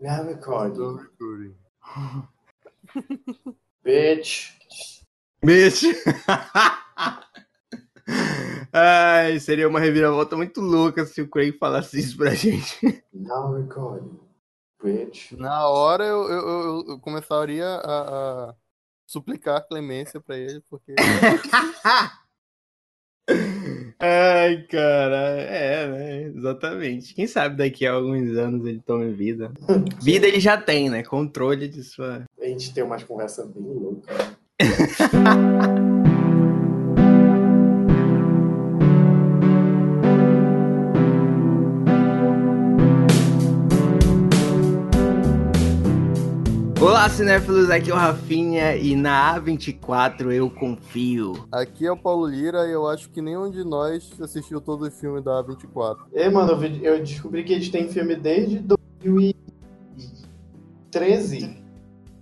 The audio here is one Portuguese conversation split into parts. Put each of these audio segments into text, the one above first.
Now recording. Bitch. Bitch. Ai, seria uma reviravolta muito louca se o Craig falasse isso pra gente. Now recording. Bitch. Na hora eu, eu, eu- eu começaria a, a suplicar clemência pra ele, porque Ai, cara, é, né? Exatamente. Quem sabe daqui a alguns anos ele tome vida. Vida ele já tem, né? Controle de sua. A gente tem umas conversas bem loucas. Olá, cinéfilos, aqui é o Rafinha e na A24 eu confio. aqui é o Paulo Lira e eu acho que nenhum de nós assistiu todos os filmes da A24. E, mano, eu descobri que eles têm filme desde 2013.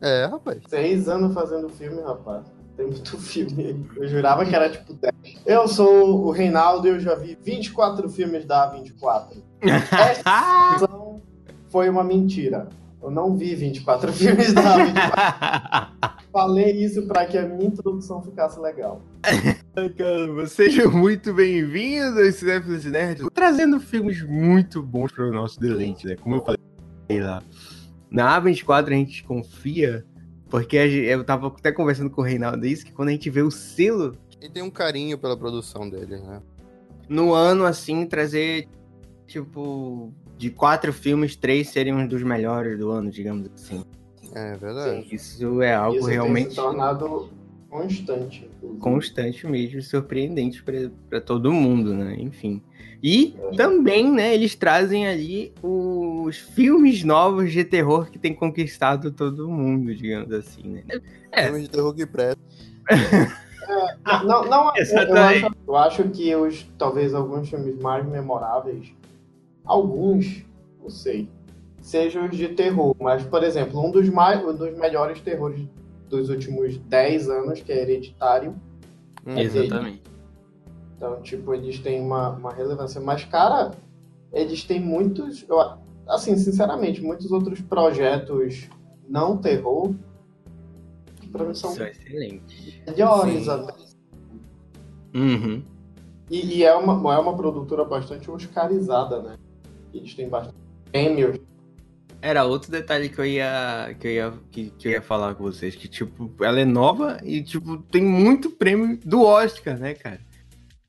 É, rapaz. Seis anos fazendo filme, rapaz. Tem muito filme aí. Eu jurava que era tipo 10. Eu sou o Reinaldo e eu já vi 24 filmes da A24. Essa edição foi uma mentira. Eu não vi 24 filmes da A24. Falei isso pra que a minha introdução ficasse legal. Caramba, sejam muito bem-vindos, cinéfilos e nerds, trazendo filmes muito bons para o nosso deleite, né? Como eu falei lá. Na A24 a gente confia, porque eu tava até conversando com o Reinaldo isso, que quando a gente vê o selo Ele tem um carinho pela produção dele, né? no ano, assim, trazer, tipo, de quatro filmes, três seriam um dos melhores do ano, digamos assim. É verdade. Isso é algo isso tem realmente se tornado constante. inclusive. constante mesmo, surpreendente para todo mundo, né? Enfim. E É. também, né, eles trazem ali os filmes novos de terror que tem conquistado todo mundo, digamos assim, né? É. Filme de terror que presta. Não, não, eu, eu, Exatamente. acho, eu acho que os, talvez alguns filmes mais memoráveis, alguns, não sei, sejam os de terror. Mas, por exemplo, um dos, mais, um dos melhores terrores dos últimos 10 anos, que é Hereditário. Hum. Exatamente. Então, tipo, eles têm uma, uma relevância. Mas, cara, eles têm muitos. eu- assim, sinceramente, muitos outros projetos não terror que pra mim são Isso é excelente. melhores Sim. até. Uhum. E, e é, uma, é uma produtora bastante oscarizada, né? Eles têm bastante prêmios. Era outro detalhe que eu ia que eu ia que, que eu ia falar com vocês, que tipo, ela é nova e tipo tem muito prêmio do Oscar, né, cara?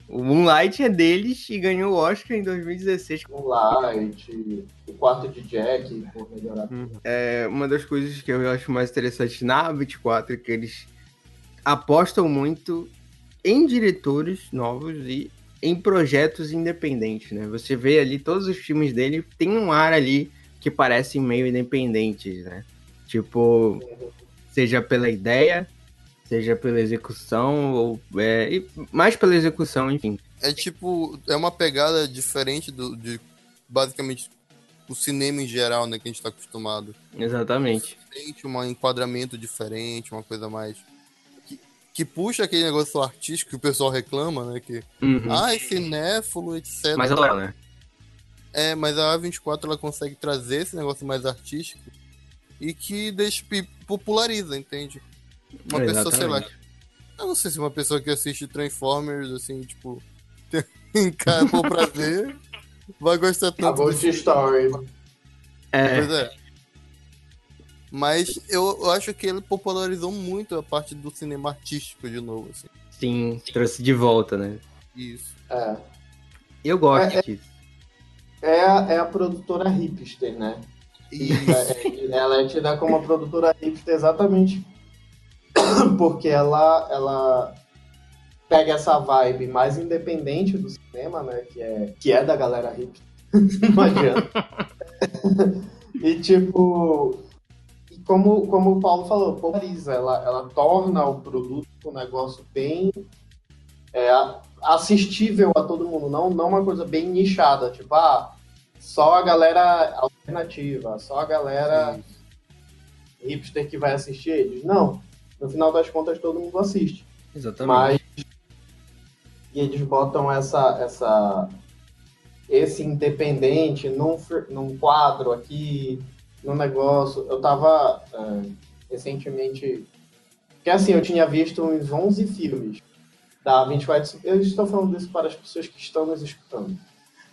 O Moonlight é deles e ganhou o Oscar em 2016 O Light, o quarto de Jack, por melhorar. É uma das coisas que eu acho mais interessante na 24 é que eles apostam muito em diretores novos e em projetos independentes, né? Você vê ali todos os filmes dele tem um ar ali que parecem meio independentes, né? Tipo, seja pela ideia, seja pela execução ou é, mais pela execução, enfim. É tipo, é uma pegada diferente do, de basicamente o cinema em geral, né, que a gente tá acostumado. Exatamente. Tem um enquadramento diferente, uma coisa mais. Que, puxa aquele negócio artístico que o pessoal reclama, né? Que, Uhum. ah, é cinéfilo, etc. Mas olha, né? É, mas a A24 ela consegue trazer esse negócio mais artístico e que deixa, populariza, entende? Uma pessoa, sei lá. Eu não sei se uma pessoa que assiste Transformers, assim, tipo, tem cara por prazer, vai gostar A tanto Ghost Story. É, Pois é. Mas eu, eu acho que ele popularizou muito a parte do cinema artístico de novo, assim. sim, trouxe de volta, né? Isso. É. Eu gosto É, é- disso. É, a, é a produtora hipster, né? E É, é, ela é tida como uma produtora hipster exatamente porque ela, ela pega essa vibe mais independente do cinema, né? Que é, que é da galera hipster. Não adianta. e tipo. Como, como o Paulo falou, populariza, ela, ela torna o produto um negócio bem é, assistível a todo mundo, não, não uma coisa bem nichada, tipo, ah, só a galera alternativa, só a galera hipster que vai assistir eles. Não. No final das contas, todo mundo assiste. Exatamente. Mas e eles botam essa, essa esse independente num, num quadro aqui no negócio. Eu tava é, recentemente. Porque assim, eu tinha visto uns 11 filmes da 24. Eu estou falando isso para as pessoas que estão nos escutando.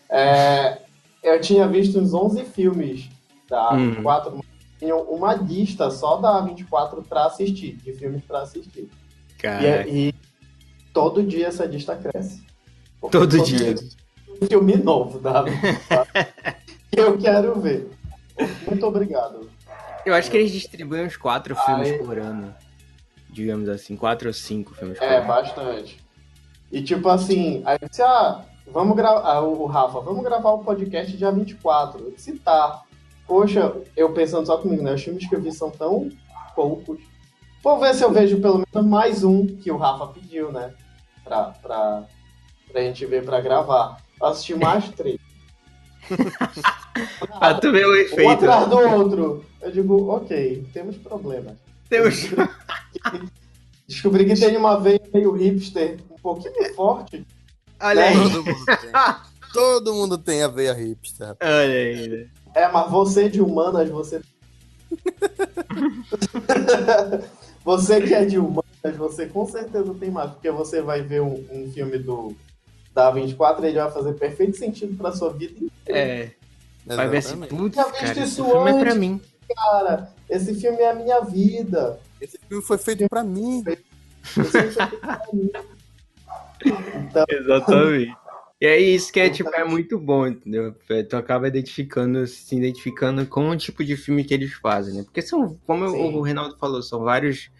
É, eu tinha visto uns 11 filmes da uhum. 24. Tinha uma lista só da 24 para assistir, de filmes para assistir. E, e, todo dia essa lista cresce. Todo dia. Um filme novo da 24 que eu quero ver. Muito obrigado. Eu acho que eles distribuem uns quatro filmes por ano. Digamos assim, quatro ou cinco filmes por é, ano. É, bastante. E tipo assim, aí disse, ah, vamos gravar. Ah, o Rafa, vamos gravar o podcast dia 24. Eu disse, tá. Poxa, eu pensando só comigo, né? Os filmes que eu vi são tão poucos. Vou ver se eu vejo pelo menos mais um que o Rafa pediu, né? Pra, pra, pra gente ver pra gravar. Eu assisti mais três. Pra tu ver o efeito. Um atrás do outro. Eu digo, ok, temos problemas. Temos. Descobri que tem uma veia meio hipster um pouquinho forte. Olha aí. Todo mundo tem. Todo mundo tem a veia hipster. Olha aí. É, mas você de humanas, você. você que é de humanas, você com certeza tem mais, porque você vai ver um, um filme do da 24 ele vai fazer perfeito sentido pra sua vida inteira. É. Vai ver assim, putz, cara, esse filme antes, é pra mim. Cara, esse filme é a minha vida. Esse filme foi feito pra mim. Esse filme foi feito pra mim. Então... Exatamente. E é isso que é, tipo, é muito bom, entendeu? É, tu acaba identificando, se identificando com o tipo de filme que eles fazem, né? Porque são, como Sim. o Reinaldo falou, são vários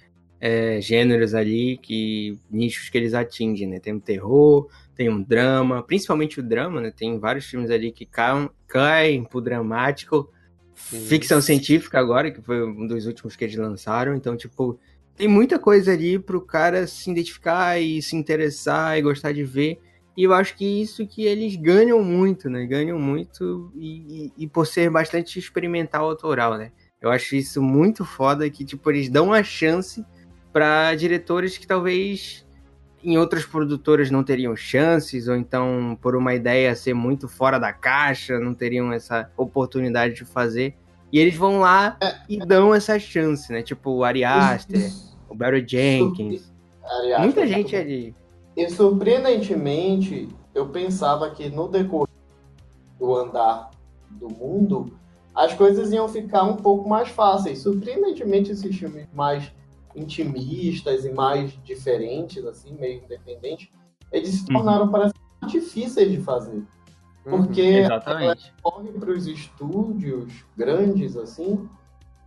é, gêneros ali, que nichos que eles atingem, né? Tem o terror, tem um drama, principalmente o drama, né? Tem vários filmes ali que caem, caem pro dramático. Sim. Ficção científica agora, que foi um dos últimos que eles lançaram. Então, tipo, tem muita coisa ali pro cara se identificar e se interessar e gostar de ver. E eu acho que isso que eles ganham muito, né? Ganham muito e, e, e por ser bastante experimental autoral, né? Eu acho isso muito foda que, tipo, eles dão a chance para diretores que talvez em outras produtoras não teriam chances, ou então por uma ideia ser muito fora da caixa, não teriam essa oportunidade de fazer. E eles vão lá é. e dão essa chance, né? Tipo o Ari Aster, o Barry Jenkins. Muita é gente ali. E surpreendentemente, eu pensava que no decorrer do andar do mundo, as coisas iam ficar um pouco mais fáceis. Surpreendentemente, esses filmes mais intimistas e mais diferentes, assim, meio independentes, eles se uhum. tornaram, uhum. parece, difíceis de fazer. Uhum, porque uhum, corre para os estúdios grandes, assim,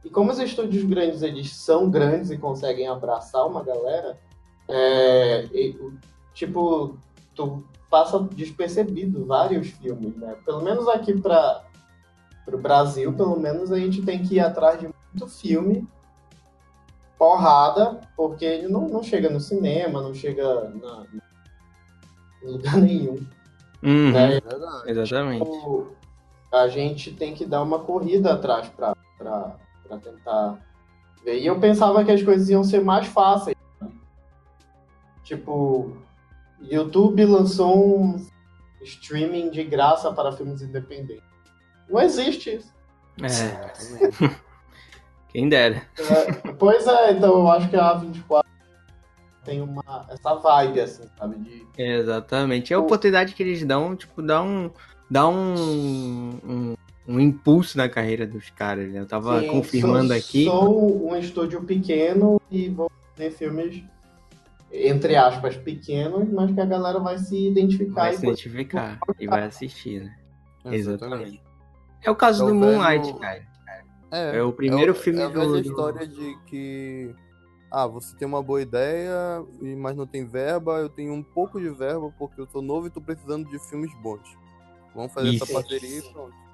e como os estúdios grandes eles são grandes e conseguem abraçar uma galera, é, e, tipo, tu passa despercebido vários filmes, né? Pelo menos aqui para o Brasil, pelo menos a gente tem que ir atrás de muito filme porrada, porque ele não, não chega no cinema, não chega na, em lugar nenhum. Uhum, né? Exatamente. Então, a gente tem que dar uma corrida atrás para tentar ver. E eu pensava que as coisas iam ser mais fáceis. Né? Tipo, YouTube lançou um streaming de graça para filmes independentes. Não existe isso. É. Quem dera. É, pois é, então eu acho que a A24 tem uma, essa vibe, assim, sabe? De... Exatamente. É a oportunidade que eles dão, tipo, dá um. Dá um, um, um impulso na carreira dos caras. Né? Eu tava Sim, confirmando sou, aqui. Sou um estúdio pequeno e vou fazer filmes, entre aspas, pequenos, mas que a galera vai se identificar. Vai se identificar e vai assistir, né? Exatamente. É o caso do Moonlight, cara. É, é o primeiro é, filme é do... a história de que ah, você tem uma boa ideia, mas não tem verba, eu tenho um pouco de verba porque eu sou novo e tô precisando de filmes bons. Vamos fazer Isso. essa parceria e pronto.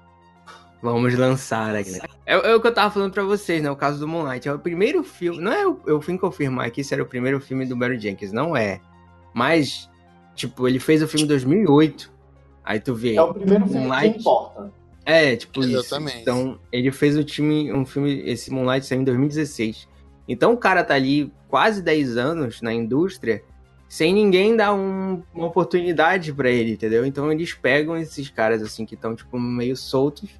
Vamos lançar aqui. É, é, o que eu tava falando pra vocês, né? O caso do Moonlight. É o primeiro filme. Não é. Eu, eu fui confirmar aqui se era o primeiro filme do Barry Jenkins. Não é. Mas, tipo, ele fez o filme em 2008. Aí tu vê. É o primeiro filme Moonlight, que importa. É, tipo Exatamente. isso. Então, ele fez o time, um filme, esse Moonlight saiu em 2016. Então o cara tá ali quase 10 anos na indústria sem ninguém dar um, uma oportunidade para ele, entendeu? Então eles pegam esses caras assim que estão tipo meio soltos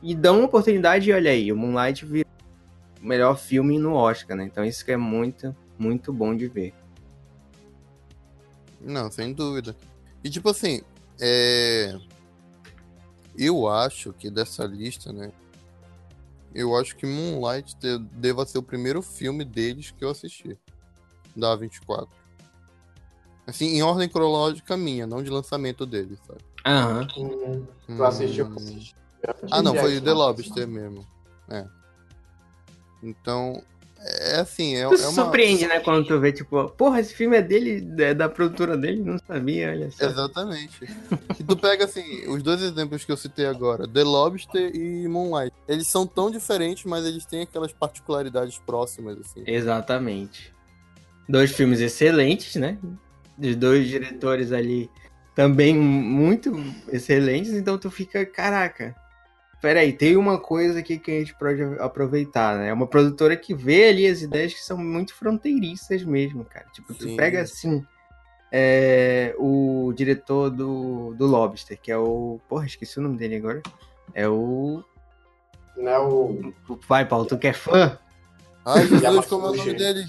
e dão uma oportunidade e olha aí, o Moonlight virou o melhor filme no Oscar, né? Então isso que é muito, muito bom de ver. Não, sem dúvida. E tipo assim, é... eu acho que dessa lista, né? Eu acho que Moonlight deva ser o primeiro filme deles que eu assisti. Da 24. Assim, em ordem cronológica minha, não de lançamento deles, sabe? Aham. Hum, tu assistiu? Hum. Ah, não, foi The Lobster mesmo. É. Então, é assim, é, Tu é uma... surpreende, né, quando tu vê, tipo, porra, esse filme é dele, é da produtora dele, não sabia, olha só. Exatamente. Se tu pega, assim, os dois exemplos que eu citei agora, The Lobster e Moonlight, eles são tão diferentes, mas eles têm aquelas particularidades próximas, assim. Exatamente. Dois filmes excelentes, né? De dois diretores ali também muito excelentes, então tu fica, caraca. Peraí, tem uma coisa aqui que a gente pode aproveitar, né? É uma produtora que vê ali as ideias que são muito fronteiriças mesmo, cara. Tipo, tu Sim. pega assim. é, o diretor do, do Lobster, que é o. Porra, esqueci o nome dele agora. É o. Né, o Vai, Paulo, tu que é fã? Ai, Jesus, como é o nome dele?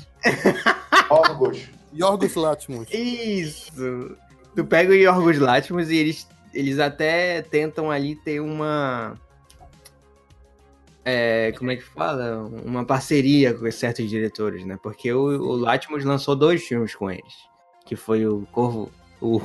Orgos. Yorgos Lanthimos. Isso! Tu pega o Yorgos Lanthimos e eles, eles até tentam ali ter uma... É, como é que fala? Uma parceria com certos diretores, né? Porque o, o Lanthimos lançou dois filmes com eles. Que foi o Corvo... O,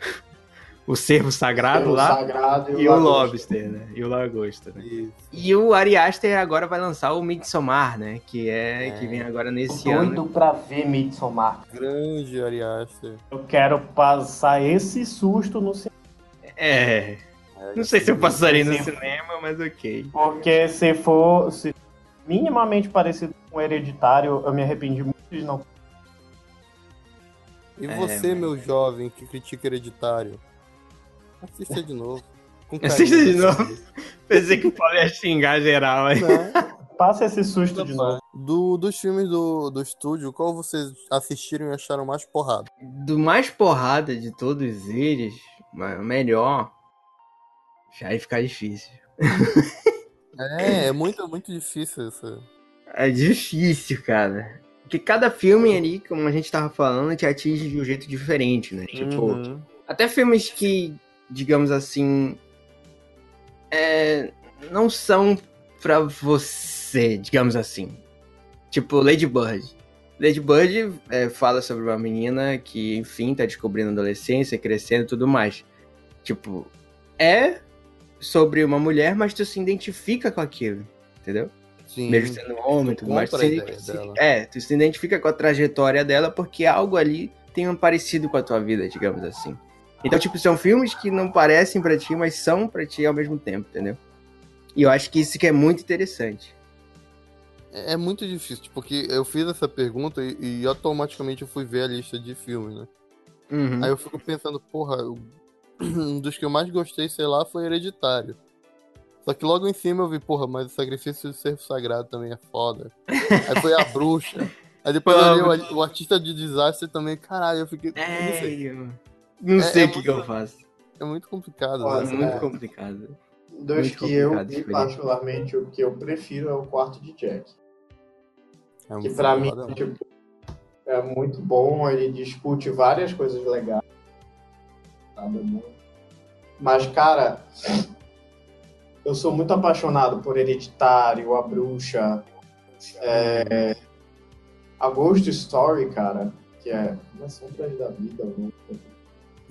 o Cervo Sagrado o lá Sagrado e o Lagosta. Lobster, né? E o Lagosta, né? Isso. E o Ari Aster agora vai lançar o Midsommar, né? Que é, que vem agora nesse ano. Doido pra ver Midsommar. Grande Ari Aster. Eu quero passar esse susto no cinema. É. Não sei se eu passaria no cinema, mas ok. Porque se for se minimamente parecido com Hereditário, eu me arrependi muito de não. E É, você, mas- meu jovem, que critica hereditário? Assista de novo. Assista de novo. Pensei que o Paulo ia xingar geral aí. Passa esse susto de novo. Do, dos filmes do, do estúdio, qual vocês assistiram e acharam mais porrada? Do mais porrada de todos eles, o melhor. Já ia ficar difícil. É, é muito, muito difícil isso. É difícil, cara. Porque cada filme ali, como a gente tava falando, te atinge de um jeito diferente, né? Tipo, Uhum. Até filmes que, digamos assim, é, não são pra você, digamos assim. Tipo, Lady Bird. Lady Bird é, fala sobre uma menina que, enfim, tá descobrindo a adolescência, crescendo e tudo mais. Tipo, é sobre uma mulher, mas tu se identifica com aquilo, entendeu? Sim. Mesmo sendo homem e tudo mais. Tu se, é, tu se identifica com a trajetória dela porque algo ali tem um parecido com a tua vida, digamos assim. Então, tipo, são filmes que não parecem pra ti, mas são pra ti ao mesmo tempo, entendeu? E eu acho que isso que é muito interessante. É é muito difícil, porque eu fiz essa pergunta e, e automaticamente eu fui ver a lista de filmes, né? Uhum. Aí eu fico pensando, porra, um dos que eu mais gostei, sei lá, foi Hereditário. Só que logo em cima eu vi, porra, mas o sacrifício do servo sagrado também é foda. Aí foi a bruxa. Aí depois Pô, eu li o, o artista de desastre também, caralho, eu fiquei. eu não É, sei. eu não É- sei é o que, que eu muito- faço. É muito complicado. É né? muito é. complicado. Dos Muito que eu complicado escolher. particularmente, o que eu prefiro é o quarto de Jack. É Que muito pra mim, tipo, é muito bom, ele discute várias coisas legais. Sabe? Muito. Mas, cara, eu sou muito apaixonado por Hereditário, A Bruxa, é, a Ghost Story, cara, que é Uma Sombra da Vida.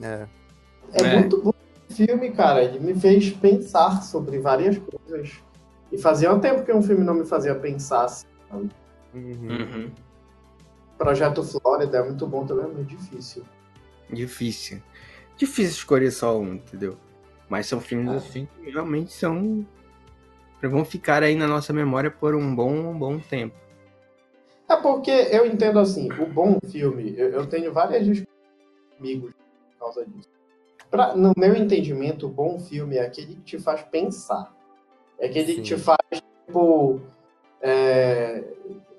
É. É, É. muito bom esse filme, cara. Ele me fez pensar sobre várias coisas. E fazia um tempo que um filme não me fazia pensar. assim. Uhum. Uhum. Projeto Flórida é muito bom também, é muito difícil. Difícil. Difícil escolher só um, entendeu? Mas são filmes Ah. assim que realmente são. vão ficar aí na nossa memória por um bom, um bom tempo. É porque eu entendo assim, o bom filme, eu, eu tenho várias discussões com amigos por causa disso. Pra- no meu entendimento, o bom filme é aquele que te faz pensar. É aquele que te Sim. faz, tipo, é,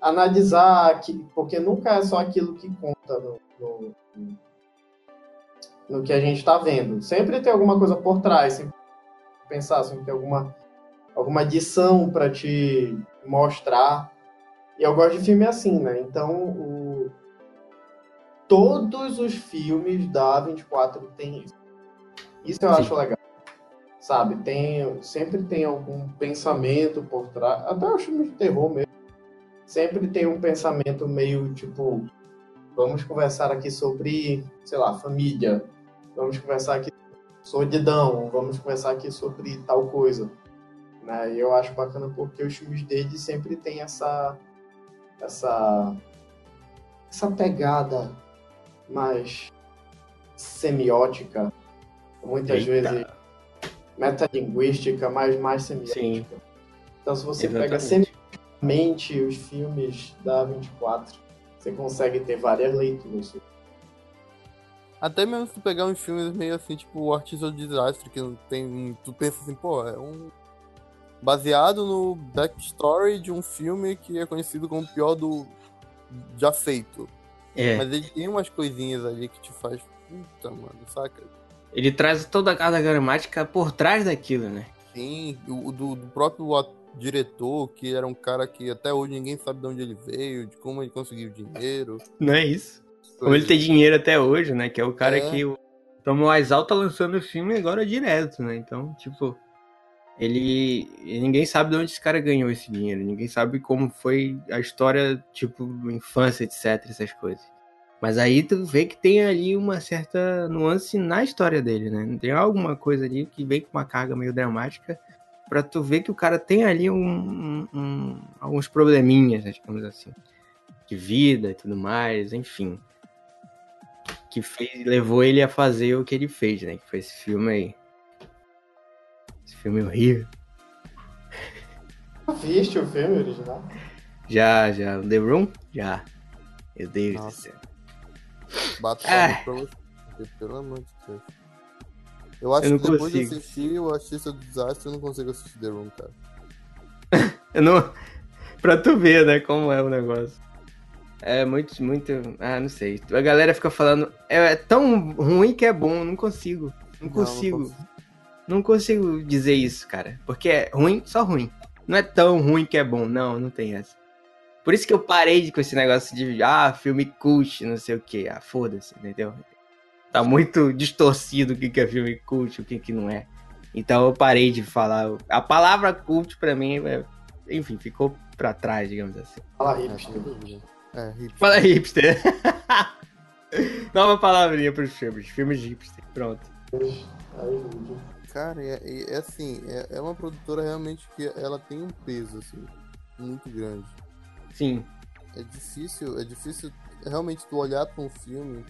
analisar, aqui, porque nunca é só aquilo que conta no, no, no- que a gente está vendo. Sempre tem alguma coisa por trás, sempre pensar, sempre tem alguma alguma adição para te mostrar. E eu gosto de filme assim, né? Então, o... todos os filmes da A24 tem isso. Isso eu Sim. acho legal. Sabe? Tem, sempre tem algum pensamento por trás. Até os filmes de terror mesmo. Sempre tem um pensamento meio tipo. Vamos conversar aqui sobre, sei lá, família. Vamos conversar aqui solidão. Vamos conversar aqui sobre tal coisa. Né? E eu acho bacana porque os filmes dele sempre tem essa essa essa pegada mais semiótica, muitas Eita. vezes metalinguística, mas mais semiótica. Sim. Então, se você Exatamente. pega semioticamente os filmes da 24, você consegue ter várias leituras. Até mesmo se tu pegar uns filmes meio assim, tipo o Artista do Desastre, que não tem. Tu pensa assim, pô, é um baseado no backstory de um filme que é conhecido como o pior do já feito. É. Mas ele tem umas coisinhas ali que te faz. Puta, mano, saca? Ele traz toda a carga gramática por trás daquilo, né? Sim, o do, do próprio diretor, que era um cara que até hoje ninguém sabe de onde ele veio, de como ele conseguiu dinheiro. Não é isso? Como ele tem dinheiro até hoje, né? Que é o cara é. que o Tom Alta lançando o filme agora direto, né? Então, tipo, ele ninguém sabe de onde esse cara ganhou esse dinheiro, ninguém sabe como foi a história, tipo, infância, etc, essas coisas. Mas aí tu vê que tem ali uma certa nuance na história dele, né? Tem alguma coisa ali que vem com uma carga meio dramática para tu ver que o cara tem ali um, um, um, alguns probleminhas, né, digamos assim, de vida e tudo mais, enfim, que fez, levou ele a fazer o que ele fez, né? Que foi esse filme aí. Esse filme horrível. Viste o filme original? Já, já. The Room? Já. Meu Deus Nossa. do céu. Bato ah. pra você, pelo amor de Deus. Eu acho eu que depois consigo. de assistir o Artista do Desastre, eu não consigo assistir The Room, cara. eu não... Pra tu ver, né, como é o negócio. É muito, muito. Ah, não sei. A galera fica falando. É, é tão ruim que é bom, não consigo. Não, não consigo. Não consigo. Não consigo dizer isso, cara. Porque é ruim, só ruim. Não é tão ruim que é bom. Não, não tem essa. Por isso que eu parei com esse negócio de, ah, filme cult, não sei o que. Ah, foda-se, entendeu? Tá muito distorcido o que é filme cult, o que, que não é. Então eu parei de falar. A palavra cult pra mim, é... enfim, ficou pra trás, digamos assim. Fala hipster. É, hipster. Fala hipster. Nova palavrinha pros filmes. Filmes hipster. Pronto. Cara, é, é assim, é, é, uma produtora realmente que ela tem um peso, assim, muito grande. Sim. É difícil, é difícil realmente tu olhar para um filme,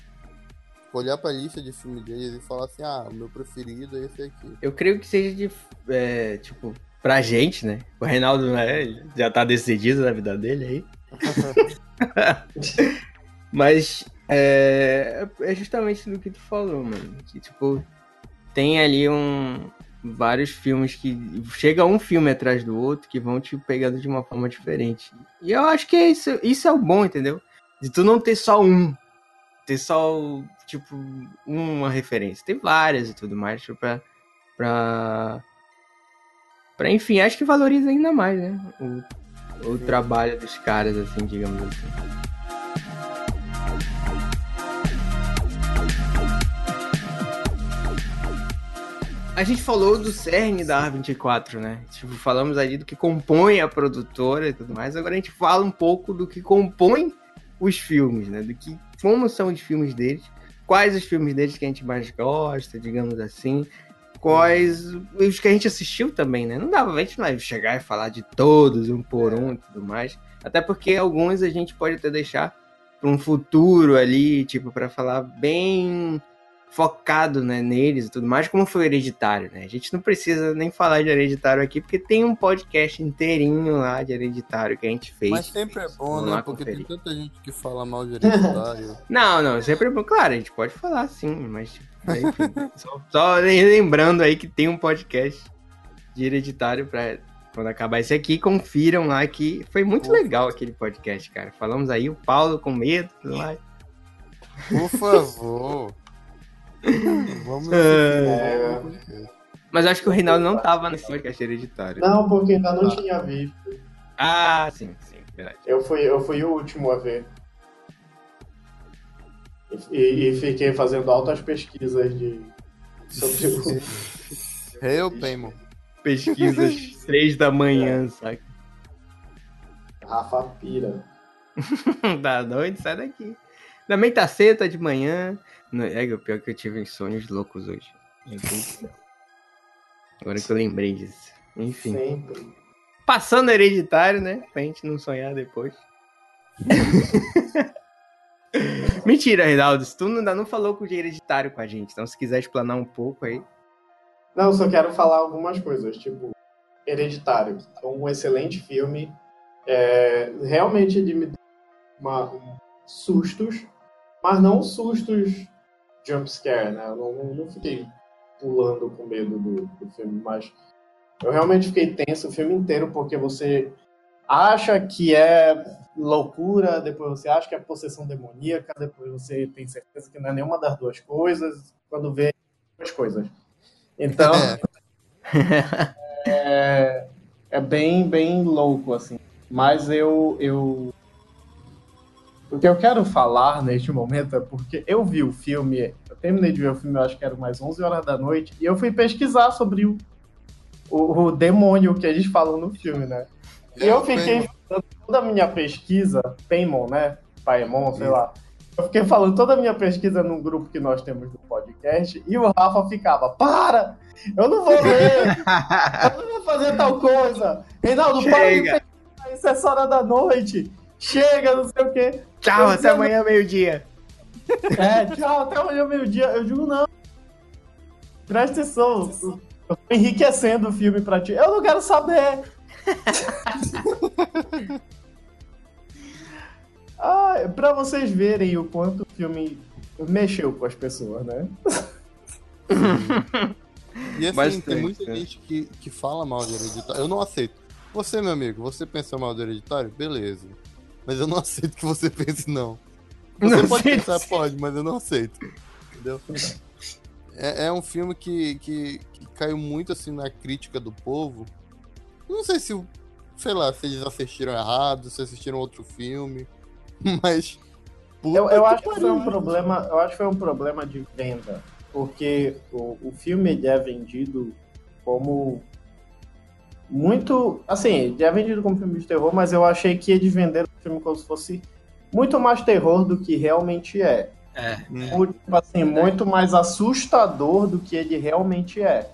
olhar para a lista de filmes deles e falar assim, ah, o meu preferido é esse aqui. Eu creio que seja de, é, tipo, pra gente, né? O Reinaldo né, já tá decidido na vida dele aí. Mas é, é justamente do que tu falou, mano. Que, tipo, tem ali um vários filmes que chega um filme atrás do outro que vão te pegando de uma forma diferente. E eu acho que é isso, isso é o bom, entendeu? De tu não ter só um, ter só tipo uma referência, tem várias e tudo mais tipo, para para para enfim, acho que valoriza ainda mais, né? O, o trabalho dos caras assim, digamos assim. A gente falou do cerne da A24, né? Tipo, falamos ali do que compõe a produtora e tudo mais. Agora a gente fala um pouco do que compõe os filmes, né? Do que como são os filmes deles, quais os filmes deles que a gente mais gosta, digamos assim, quais os que a gente assistiu também, né? Não dava, a gente não chegar e falar de todos, um por um e tudo mais. Até porque alguns a gente pode até deixar para um futuro ali, tipo, para falar bem focado né, neles e tudo mais, como foi o Hereditário, né? A gente não precisa nem falar de Hereditário aqui, porque tem um podcast inteirinho lá de Hereditário que a gente fez. Mas sempre é bom, né? Porque conferir. tem tanta gente que fala mal de Hereditário. não, não, sempre é bom. Claro, a gente pode falar sim, mas tipo, enfim, só, só lembrando aí que tem um podcast de Hereditário pra quando acabar esse aqui, confiram lá que foi muito legal aquele podcast, cara. Falamos aí o Paulo com medo, tudo mais. Por favor. Vamos é... Mas acho que o Reinaldo não tava nesse podcast hereditário. Não, porque ainda não ah. tinha visto. Ah, sim, sim, verdade. Eu fui, eu fui o último a ver. E, e fiquei fazendo altas pesquisas de. Sobre o. Eu, Paymo. Pesquisas três da manhã, saca? Rafa Pira. da noite, sai daqui. Também tá cedo, tá de manhã. É o pior que eu tive sonhos loucos hoje. Agora que eu lembrei disso. Enfim. Sempre. Passando hereditário, né? Pra gente não sonhar depois. Mentira, Reinaldo. Tu ainda não falou com o hereditário com a gente. Então, se quiser explanar um pouco aí. Não, só quero falar algumas coisas. Tipo, Hereditário. É um excelente filme. É, realmente de me uma, um, sustos, mas não sustos jumpscare, né? Eu não, não, fiquei pulando com medo do, do filme, mas eu realmente fiquei tenso o filme inteiro, porque você acha que é loucura, depois você acha que é possessão demoníaca, depois você tem certeza que não é nenhuma das duas coisas, quando vê duas coisas. Então, é, é bem, bem louco, assim. Mas eu, eu. O que eu quero falar neste momento é porque eu vi o filme, eu terminei de ver o filme, eu acho que era mais 11 horas da noite, e eu fui pesquisar sobre o, o, o demônio que eles falam no filme, né? E eu fiquei fazendo toda a minha pesquisa, Paimon, né? Paimon, sei lá. Eu fiquei falando toda a minha pesquisa num grupo que nós temos do podcast, e o Rafa ficava, para! Eu não vou ler! eu não vou fazer tal coisa! Reinaldo, Chega. para isso é hora da noite! Chega, não sei o quê. Tchau, até amanhã, meio-dia. É, tchau, até amanhã, meio-dia. Eu digo, não. Presta atenção. Eu tô enriquecendo o filme pra ti. Eu não quero saber. ah, pra vocês verem o quanto o filme mexeu com as pessoas, né? E assim, Bastante, tem muita né? gente que, que fala mal de hereditário. Eu não aceito. Você, meu amigo, você pensa mal do hereditário? Beleza. Mas eu não aceito que você pense não. Você não pode sei. pensar, pode, mas eu não aceito. Entendeu? É, é um filme que, que, que, caiu muito assim na crítica do povo. Não sei se, sei lá, se eles assistiram errado, se assistiram outro filme, mas. Eu, eu acho que foi um problema. Eu acho que foi um problema de venda porque o, o filme é vendido como muito. Assim, ele é vendido como filme de terror, mas eu achei que eles venderam o filme como se fosse muito mais terror do que realmente é. É. Muito, tipo assim, é. muito mais assustador do que ele realmente é.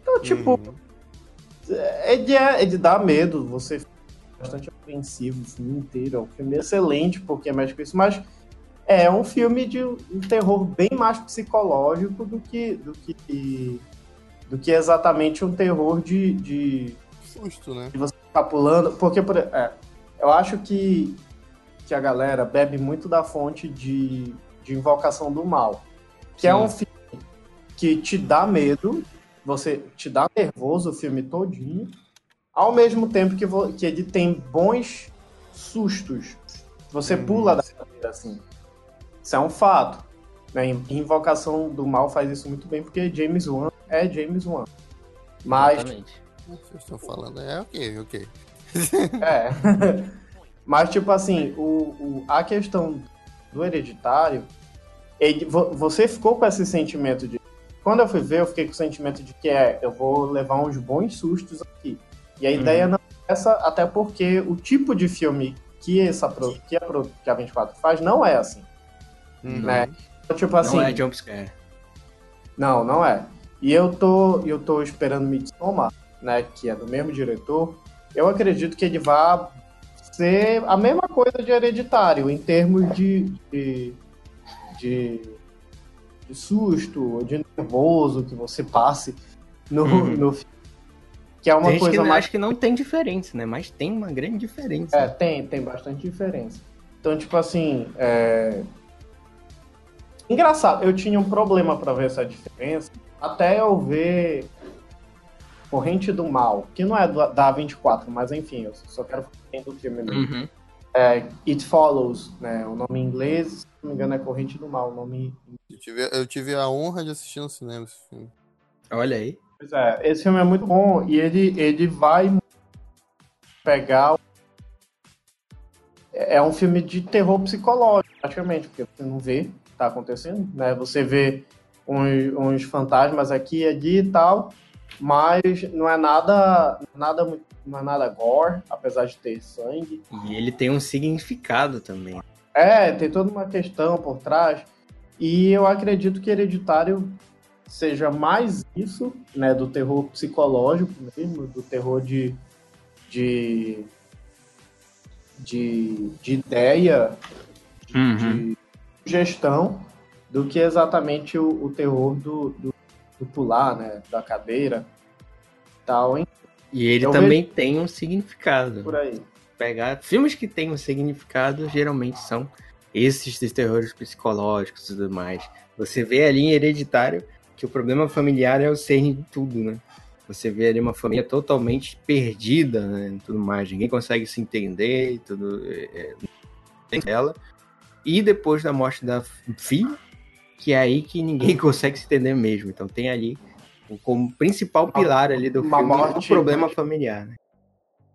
Então, tipo, uhum. ele, é, ele dá medo, você fica bastante apreensivo o filme inteiro. É um filme excelente porque é mais com isso, mas é um filme de um terror bem mais psicológico do que do que do que exatamente um terror de, de susto, né? De você ficar pulando, porque por, é, eu acho que que a galera bebe muito da fonte de, de Invocação do Mal, que Sim. é um filme que te dá medo, você te dá nervoso o filme todinho, ao mesmo tempo que, que ele tem bons sustos. Você pula da cadeira assim. Isso é um fato. Né? Invocação do Mal faz isso muito bem, porque James Wan é James Wan. Mas. Exatamente. Vocês estão falando, é ok, ok. é. Mas, tipo assim, o, o, a questão do hereditário, ele, você ficou com esse sentimento de. Quando eu fui ver, eu fiquei com o sentimento de que é, eu vou levar uns bons sustos aqui. E a uhum. ideia não é essa, até porque o tipo de filme que, essa, que, a, que a 24 faz não é assim. Uhum. Né? Então, tipo assim. Não é jumpscare. Não, não é. E eu tô, eu tô esperando Midsommar, né? Que é do mesmo diretor. Eu acredito que ele vai ser a mesma coisa de hereditário, em termos de, de, de, de susto, de nervoso que você passe no, uhum. no que é uma tem coisa que mais. Acho que não tem diferença, né? Mas tem uma grande diferença. É, tem, tem bastante diferença. Então, tipo assim, é... Engraçado, eu tinha um problema para ver essa diferença até eu ver Corrente do Mal, que não é da 24, mas enfim, eu só quero falar do filme mesmo. Uhum. É, It Follows, né? O nome em inglês, se não me engano, é Corrente do Mal. O nome... eu, tive, eu tive a honra de assistir no cinema esse filme. Olha aí. Pois é, esse filme é muito bom e ele, ele vai pegar. É um filme de terror psicológico, praticamente, porque você não vê está acontecendo, né? Você vê uns, uns fantasmas aqui e ali e tal, mas não é nada, nada não é nada gore, apesar de ter sangue. E ele tem um significado também. É, tem toda uma questão por trás. E eu acredito que Hereditário seja mais isso, né, do terror psicológico mesmo, do terror de de, de, de ideia, uhum. de gestão, do que exatamente o, o terror do, do, do, pular, né, da cadeira, tal. Hein? E ele também vejo... tem um significado. Por aí. Pegar filmes que têm um significado geralmente são esses de terrores psicológicos e tudo mais. Você vê ali em Hereditário que o problema familiar é o ser tudo, né? Você vê ali uma família totalmente perdida, né? Tudo mais, ninguém consegue se entender e tudo. É, é, ela. E depois da morte da filha, que é aí que ninguém consegue se entender mesmo. Então tem ali como principal pilar ali do uma filme morte, o problema familiar, né?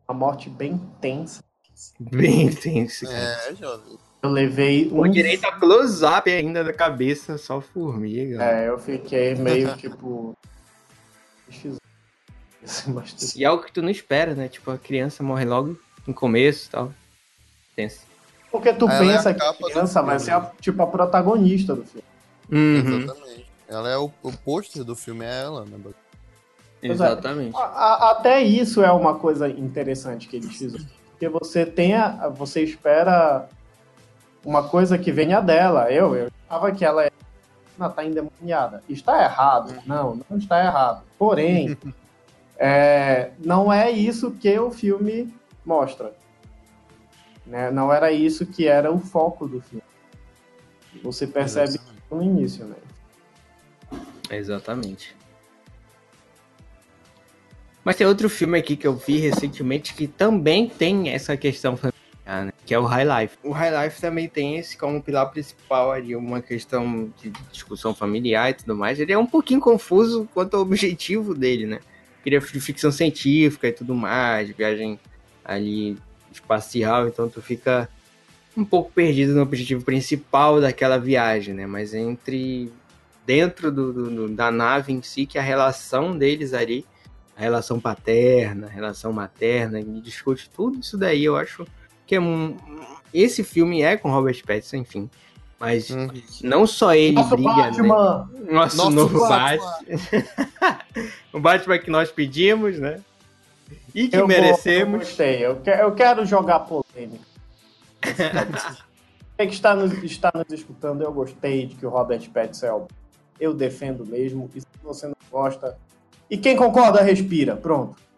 Uma morte bem tensa. Bem tensa. É, jovem. Eu levei um. direito a close-up ainda da cabeça, só formiga. É, eu fiquei meio tipo. e é algo que tu não espera, né? Tipo, a criança morre logo no começo e tal. Tenso. Porque tu ela pensa é que a criança vai ser a, tipo a protagonista do filme. Uhum. Exatamente. Ela é o, o pôster do filme, é ela, né? É. Exatamente. É, a, até isso é uma coisa interessante que eles fizeram. Porque você tem a, você espera uma coisa que venha dela. Eu, eu achava que ela está endemoniada. Está errado? Não, não está errado. Porém, é, não é isso que o filme mostra. Né? Não era isso que era o foco do filme. Você percebe Exatamente. no início, né? Exatamente. Mas tem outro filme aqui que eu vi recentemente que também tem essa questão familiar né? que é o High Life. O High Life também tem esse como pilar principal ali, uma questão de discussão familiar e tudo mais. Ele é um pouquinho confuso quanto ao objetivo dele, né? Queria ficção científica e tudo mais, viagem ali espacial, então tu fica um pouco perdido no objetivo principal daquela viagem, né? Mas entre dentro do, do, da nave em si, que é a relação deles ali, a relação paterna, a relação materna, e discute tudo isso daí, eu acho que é um, esse filme é com Robert Pattinson, enfim. Mas hum. não só ele Nosso briga, Batman. né? Nosso, Nosso novo Batman. Batman. o Batman que nós pedimos, né? E que eu merecemos. Vou, eu gostei. Eu, que, eu quero jogar polêmica. Quem está nos, está nos escutando, eu gostei de que o Robert Pattinson é o... Eu defendo mesmo. E se você não gosta... E quem concorda, respira. Pronto.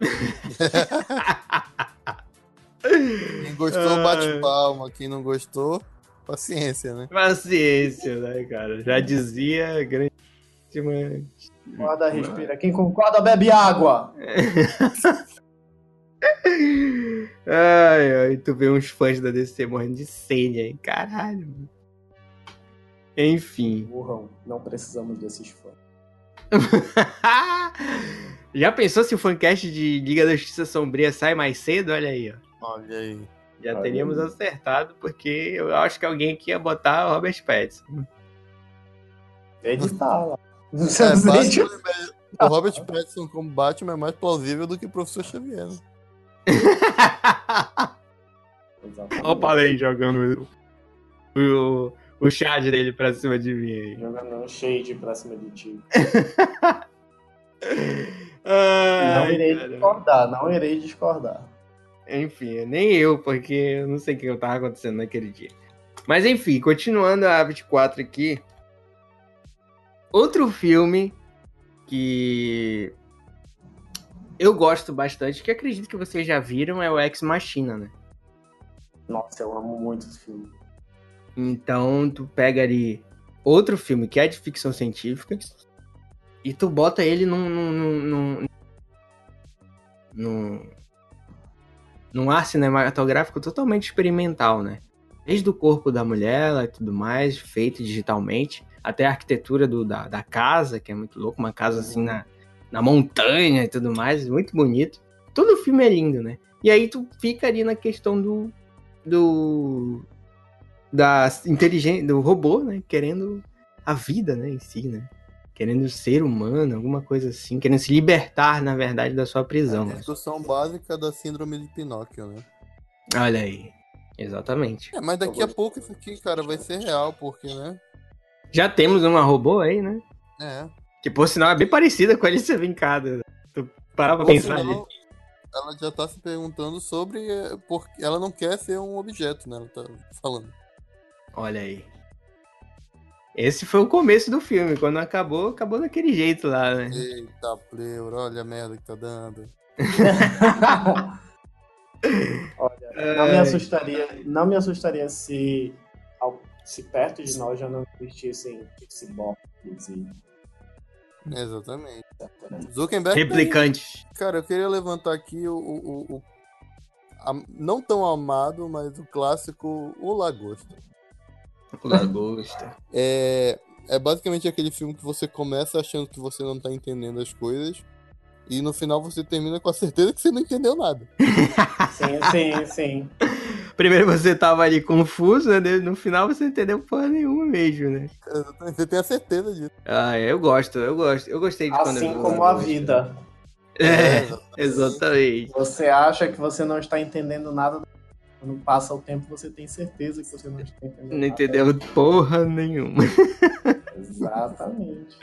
Quem gostou, bate palma. Quem não gostou, paciência, né? Paciência, né, cara? Já dizia grandíssima. Concorda, respira. Quem concorda, bebe água. ai, ai, tu vê uns fãs da DC morrendo de sede aí, caralho. Enfim. Burrão, não precisamos desses fãs. Já pensou se o fancast de Liga da Justiça Sombria sai mais cedo? Olha aí, ó. Olha aí. Já Olha teríamos aí. acertado, porque eu acho que alguém aqui ia botar o Robert Pattinson. Editar lá. É, Batman, o Robert Pattinson como Batman é mais plausível do que o Professor Xavier. Olha o Palém jogando o, o Chad dele pra cima de mim aí. Jogando um shade pra cima de ti. Ai, não irei cara. discordar, não irei discordar. Enfim, nem eu, porque eu não sei o que estava acontecendo naquele dia. Mas enfim, continuando a 24 aqui. Outro filme que eu gosto bastante, que acredito que vocês já viram, é o Ex Machina, né? Nossa, eu amo muito esse filme. Então, tu pega ali outro filme que é de ficção científica e tu bota ele num, num, num, num, num ar cinematográfico totalmente experimental, né? Desde o corpo da mulher e tudo mais, feito digitalmente, até a arquitetura do, da, da casa, que é muito louco, uma casa assim na, na montanha e tudo mais, muito bonito. Todo o filme é lindo, né? E aí tu fica ali na questão do. do. da inteligência, do robô, né? Querendo a vida, né, em si, né? Querendo ser humano, alguma coisa assim, querendo se libertar, na verdade, da sua prisão. É a né? discussão básica da síndrome de Pinóquio, né? Olha aí. Exatamente. É, mas daqui a pouco isso aqui, cara, vai ser real, porque, né? Já temos uma robô aí, né? É. Que por sinal é bem parecida com a Alicia Vincada. Tu parar pra pensar ali. sinal, ela já tá se perguntando sobre. é, Porque ela não quer ser um objeto, né? Ela tá falando. Olha aí. Esse foi o começo do filme. Quando acabou, acabou daquele jeito lá, né? Eita, pleura, olha a merda que tá dando. Olha, não me assustaria, não me assustaria se, se perto de nós já não existissem ciborgues e Exatamente. Zuckerberg. tá. Replicante. Cara, eu queria levantar aqui o. o, o- o- a- não tão amado, mas o clássico O Lagosta. Lagosta. É, é basicamente aquele filme que você começa achando que você não tá entendendo as coisas. E no final você termina com a certeza que você não entendeu nada. Sim, sim, sim. Primeiro você tava ali confuso, né? No final você não entendeu porra nenhuma mesmo, né? Exatamente, Você tem a certeza disso. Ah, eu gosto, eu gosto. Eu gostei de quando eu Assim vi o como a Lagosta. vida. É, exatamente. exatamente. Você acha que você não está entendendo nada. Quando passa o tempo, você tem certeza que você não está entendendo Não nada. entendeu porra nenhuma. Exatamente.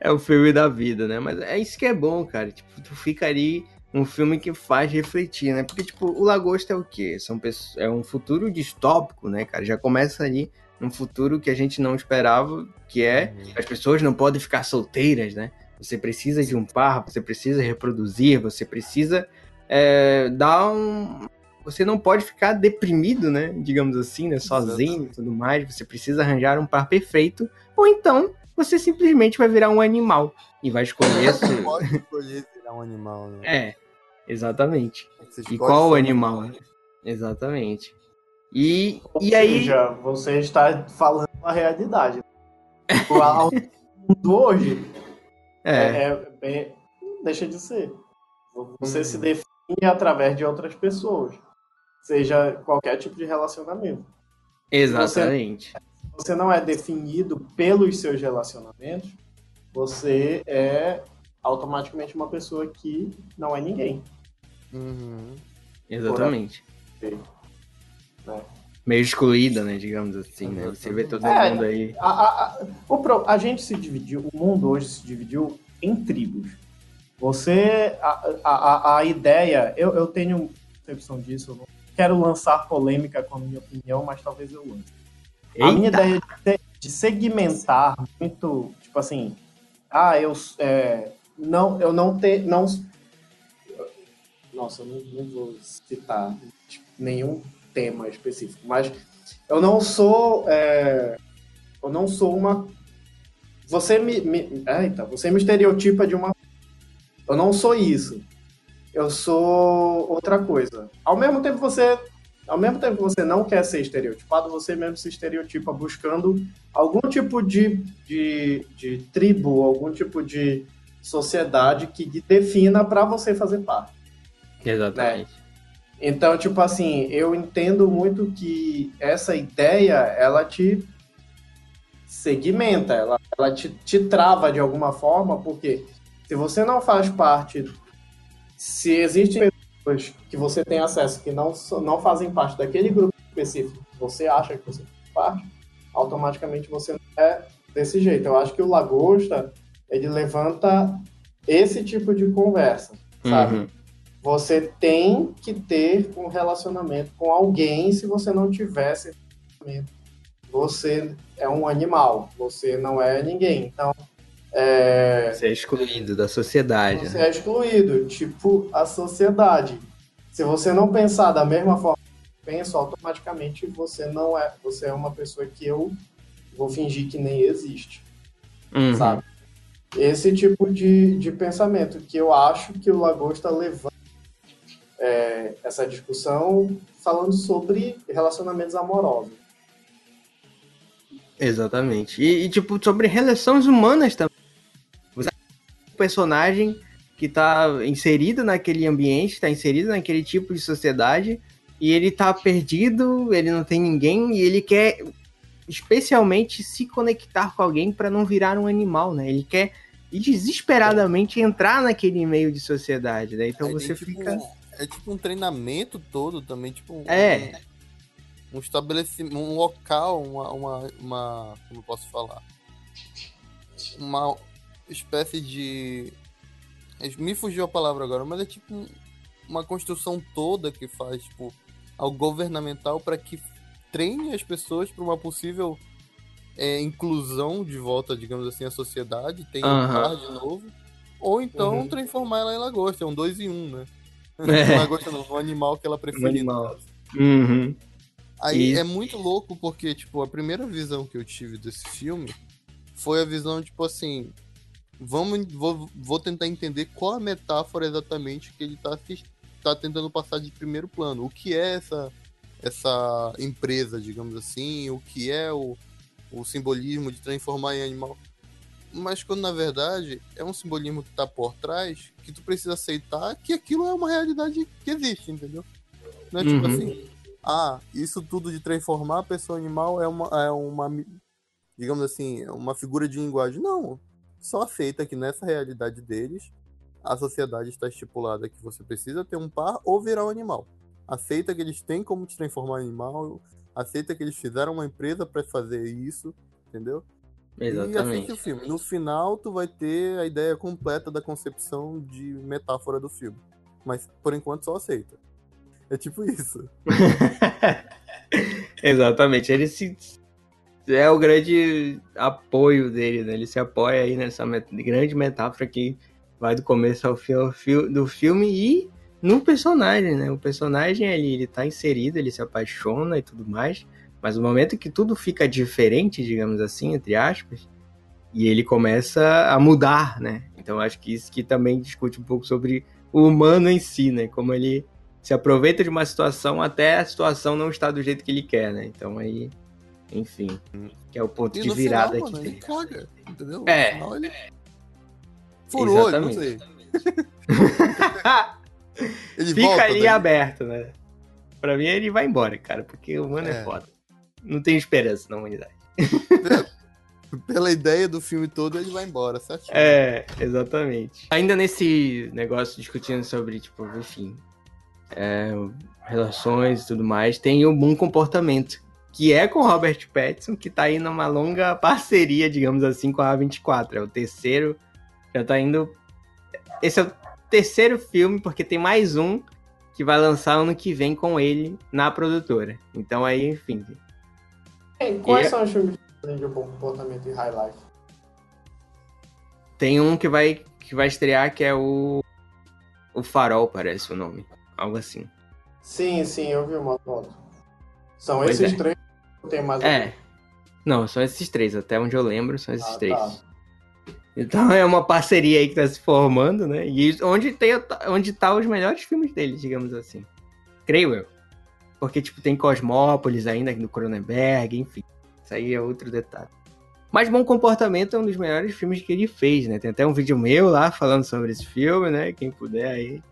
É o filme da vida, né? Mas é isso que é bom, cara. Tipo, tu fica ali um filme que faz refletir, né? Porque, tipo, o Lagosta é o quê? São pessoas... É um futuro distópico, né, cara? Já começa ali num futuro que a gente não esperava, que é as pessoas não podem ficar solteiras, né? Você precisa de um par, você precisa reproduzir, você precisa é, dar um. Você não pode ficar deprimido, né? Digamos assim, né? Sozinho e tudo mais. Você precisa arranjar um par perfeito. Ou então você simplesmente vai virar um animal e vai escolher. Você pode escolher virar um animal, né? é, exatamente. Você E qual um animal? né? Exatamente. E, e Ou aí. seja, você está falando a realidade. O mundo hoje É, é, é bem- deixa de ser. Você Hum. se define através de outras pessoas, seja qualquer tipo de relacionamento. exatamente. Você não é definido pelos seus relacionamentos, você é automaticamente uma pessoa que não é ninguém. Uhum. Exatamente. Né? Meio excluída, né? Digamos assim, né? Você vê todo É, mundo aí. A, a, a, o pro- a gente se dividiu, o mundo hoje se dividiu em tribos. Você, a, a, a- ideia, eu, eu tenho percepção disso, eu não quero lançar polêmica com a minha opinião, mas talvez eu lance. A minha Eita! ideia de, de segmentar muito, tipo assim, ah, eu é, não, eu não ter, não, nossa, eu não, não vou citar tipo, nenhum tema específico, mas eu não sou, é, eu não sou uma, você me, me eita, você me estereotipa de uma, eu não sou isso, eu sou outra coisa. Ao mesmo tempo você ao mesmo tempo que você não quer ser estereotipado, você mesmo se estereotipa buscando algum tipo de, de, de tribo, algum tipo de sociedade que defina para você fazer parte. Exatamente. Então, tipo assim, eu entendo muito que essa ideia, ela te segmenta, ela, ela te, te trava de alguma forma, porque se você não faz parte, se existem pessoas que você tem acesso que não, não fazem parte daquele grupo específico que você acha que você faz parte, automaticamente você não é desse jeito. Eu acho que o Lagosta, ele levanta esse tipo de conversa, sabe? Uhum. Você tem que ter um relacionamento com alguém se você não tiver esse relacionamento. Você é um animal, você não é ninguém. Então, é, Você é excluído da sociedade. você né? é excluído, tipo a sociedade. Se você não pensar da mesma forma que eu penso, automaticamente você não é, você é uma pessoa que eu vou fingir que nem existe Uhum. sabe? Esse tipo de, de pensamento que eu acho que o Lagosta levanta é, essa discussão falando sobre relacionamentos amorosos. Exatamente. E, e, tipo, sobre relações humanas também. Você- personagem que tá inserido naquele ambiente, tá inserido naquele tipo de sociedade, e ele tá perdido, ele não tem ninguém, e ele quer especialmente se conectar com alguém para não virar um animal, né? Ele quer desesperadamente entrar naquele meio de sociedade, né? Então você tipo, fica. É tipo um treinamento todo também, tipo um, É. um estabelecimento, um local, uma, uma, uma. Como eu posso falar? Uma espécie de. Me fugiu a palavra agora, mas é tipo um- uma construção toda que faz, tipo, algo governamental para que treine as pessoas para uma possível é, inclusão de volta, digamos assim, à sociedade, tenha um par de novo. Ou então Uhum. transformar ela em lagosta, é um dois em um, né? É. lagosta não, um animal que ela preferir. Um. Uhum. Aí E- é muito louco porque, tipo, a primeira visão que eu tive desse filme foi a visão, tipo assim. Vamos, vou, vou tentar entender qual a metáfora exatamente que ele tá, tá tentando passar de primeiro plano. O que é essa, essa empresa, digamos assim, o que é o, o simbolismo de transformar em animal. Mas quando na verdade é um simbolismo que tá por trás, que tu precisa aceitar que aquilo é uma realidade que existe, entendeu? Não é tipo Uhum. assim, ah, isso tudo de transformar a pessoa animal é uma, é uma, digamos assim, é uma figura de linguagem. Não, só aceita que nessa realidade deles, a sociedade está estipulada que você precisa ter um par ou virar um animal. Aceita que eles têm como te transformar em animal, aceita que eles fizeram uma empresa para fazer isso, entendeu? E assiste Exatamente. o filme. No final, tu vai ter a ideia completa da concepção de metáfora do filme. Mas, por enquanto, só aceita. É tipo isso. Exatamente. Ele se. É o grande apoio dele, né? Ele se apoia aí nessa met- grande metáfora que vai do começo ao fim do filme e no personagem, né? O personagem ali, ele tá inserido, ele se apaixona e tudo mais, mas no momento que tudo fica diferente, digamos assim, entre aspas, e ele começa a mudar, né? Então acho que isso que também discute um pouco sobre o humano em si, né? Como ele se aproveita de uma situação até a situação não estar do jeito que ele quer, né? Então aí, enfim, que é o ponto E de virada final, que mano, ele tem. caga, entendeu? É. No final, ele... Furou, olho, não sei. Ele Fica volta, ali daí- aberto, né? Pra mim ele vai embora, cara, porque o humano é, É. foda. Não tem esperança na humanidade. Pela ideia do filme todo, ele vai embora, certo? É, exatamente. Ainda nesse negócio discutindo sobre, tipo, enfim, é, relações e tudo mais, tem o bom comportamento, que é com o Robert Pattinson, que tá aí numa longa parceria, digamos assim, com a A24. É o terceiro, já tá indo. Esse é o terceiro filme, porque tem mais um que vai lançar ano que vem com ele na produtora. Então aí, enfim. Quais E- são os filmes de bom comportamento e high life? Tem um que vai, que vai estrear que é o. O Farol, parece o nome. Algo assim. Sim, sim, eu vi uma foto. São Pois esses é. três. Tem mais É. Não, são esses três. Até onde eu lembro, são esses Ah, três. tá. Então é uma parceria aí que tá se formando, né? E onde, tem, onde tá os melhores filmes deles, digamos assim. Creio eu. Porque, tipo, tem Cosmópolis ainda do Cronenberg, enfim. Isso aí é outro detalhe. Mas Bom Comportamento é um dos melhores filmes que ele fez, né? Tem até um vídeo meu lá falando sobre esse filme, né? Quem puder aí.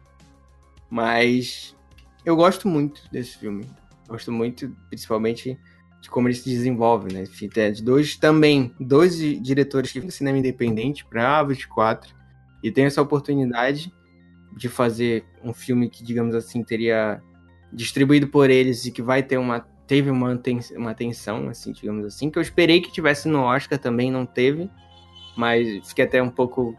Mas eu gosto muito desse filme. Gosto muito, principalmente, de como ele se desenvolve, né? Enfim, tem de dois também, dois di- diretores que fazem cinema independente para a 24 e tem essa oportunidade de fazer um filme que, digamos assim, teria distribuído por eles e que vai ter uma teve uma, aten- uma atenção, assim, digamos assim, que eu esperei que tivesse no Oscar também, não teve, mas fiquei até um pouco,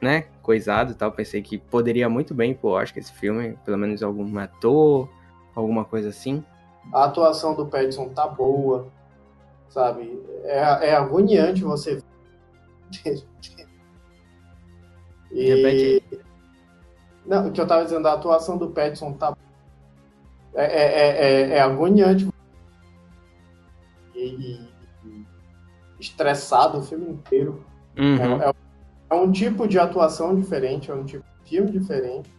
né, coisado e tal, pensei que poderia muito bem pro Oscar esse filme, pelo menos algum ator, alguma coisa assim. A atuação do Pattinson tá boa, sabe? É, é agoniante você. e... Repete Não, o que eu tava dizendo, a atuação do Pattinson tá. É, é, é, é- é agoniante. E, e- e estressado o filme inteiro. Uhum. É, é- é um tipo de atuação diferente, é um tipo de filme diferente.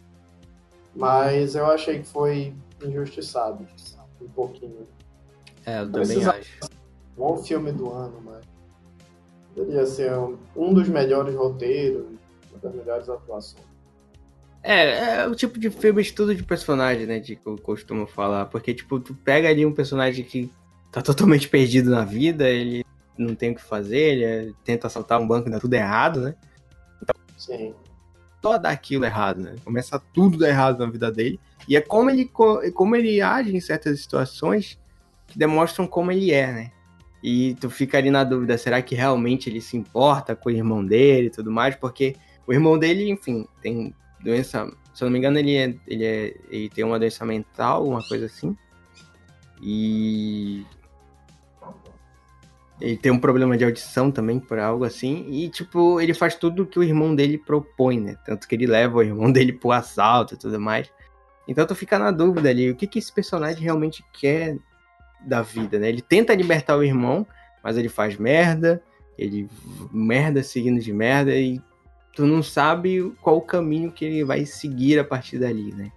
Mas eu achei que foi injustiçado. Um pouquinho. É, eu também Precisa- acho. O filme do ano, mas. Poderia ser um, um dos melhores roteiros. das melhores atuações. É, é o tipo de filme estudo de personagem, né? De que eu costumo falar. Porque, tipo, tu pega ali um personagem que tá totalmente perdido na vida, ele não tem o que fazer, ele é, tenta assaltar um banco e dá tudo errado, né? Então, Sim. Só aquilo errado, né? Começa tudo dar errado na vida dele. E é como ele, como ele age em certas situações que demonstram como ele é, né? E tu fica ali na dúvida, será que realmente ele se importa com o irmão dele e tudo mais? Porque o irmão dele, enfim, tem doença. Se eu não me engano, ele, é, ele, é, ele tem uma doença mental, uma coisa assim. E. Ele tem um problema de audição também, por algo assim. E, tipo, ele faz tudo que o irmão dele propõe, né? Tanto que ele leva o irmão dele pro assalto e tudo mais. Então tu fica na dúvida ali, o que, que esse personagem realmente quer da vida, né? Ele tenta libertar o irmão, mas ele faz merda, ele merda seguindo de merda e tu não sabe qual o caminho que ele vai seguir a partir dali, né?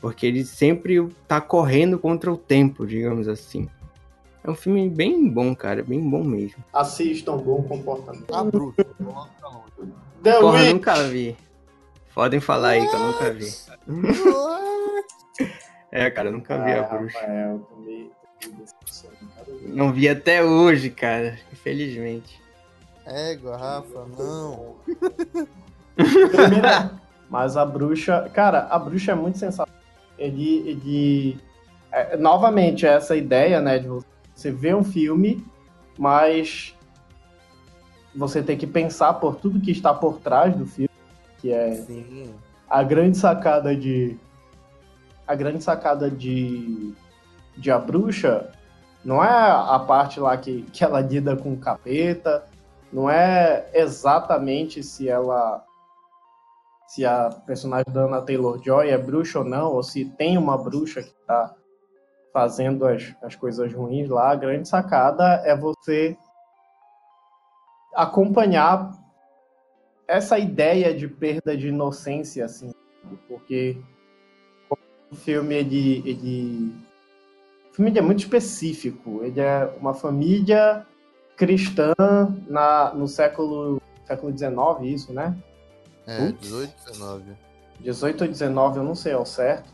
Porque ele sempre tá correndo contra o tempo, digamos assim. É um filme bem bom, cara, bem bom mesmo. Assistam, bom comportamento. A bruxa, Porra, nunca vi. Podem falar aí que eu nunca vi. é, cara, eu nunca vi a bruxa. Rafael, não vi até hoje, cara. Infelizmente. Égua, Rafa, não. Mas a bruxa. Cara, a bruxa é muito sensacional. Ele. ele é, novamente, essa ideia, né? De você ver um filme, mas você tem que pensar por tudo que está por trás do filme. Que é Sim. a grande sacada de. A grande sacada de. De A Bruxa não é a parte lá que, que ela lida com o capeta, não é exatamente se ela. Se a personagem da Anna Taylor Joy é bruxa ou não, ou se tem uma bruxa que está fazendo as, as coisas ruins lá. A grande sacada é você acompanhar essa ideia de perda de inocência, assim, porque o filme ele, ele família é muito específico. Ele é uma família cristã na, no século, século XIX, isso, né? É, 18, 19. 18 ou 19, eu não sei ao certo.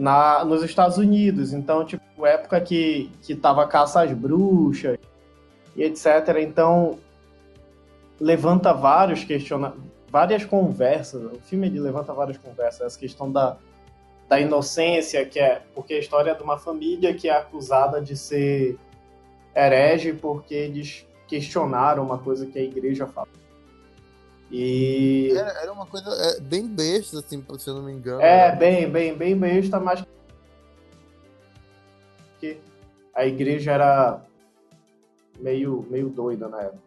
Na, nos Estados Unidos. Então, tipo, época que, que tava caça às bruxas e etc. Então, levanta vários questionamentos, várias conversas. O filme ele levanta várias conversas. Essa questão da, da inocência, que é porque a história é de uma família que é acusada de ser herege porque eles questionaram uma coisa que a igreja fala. E era, era uma coisa é, bem besta, assim, se eu não me engano. É, bem, bem, bem besta, mas que a igreja era meio, meio doida na época.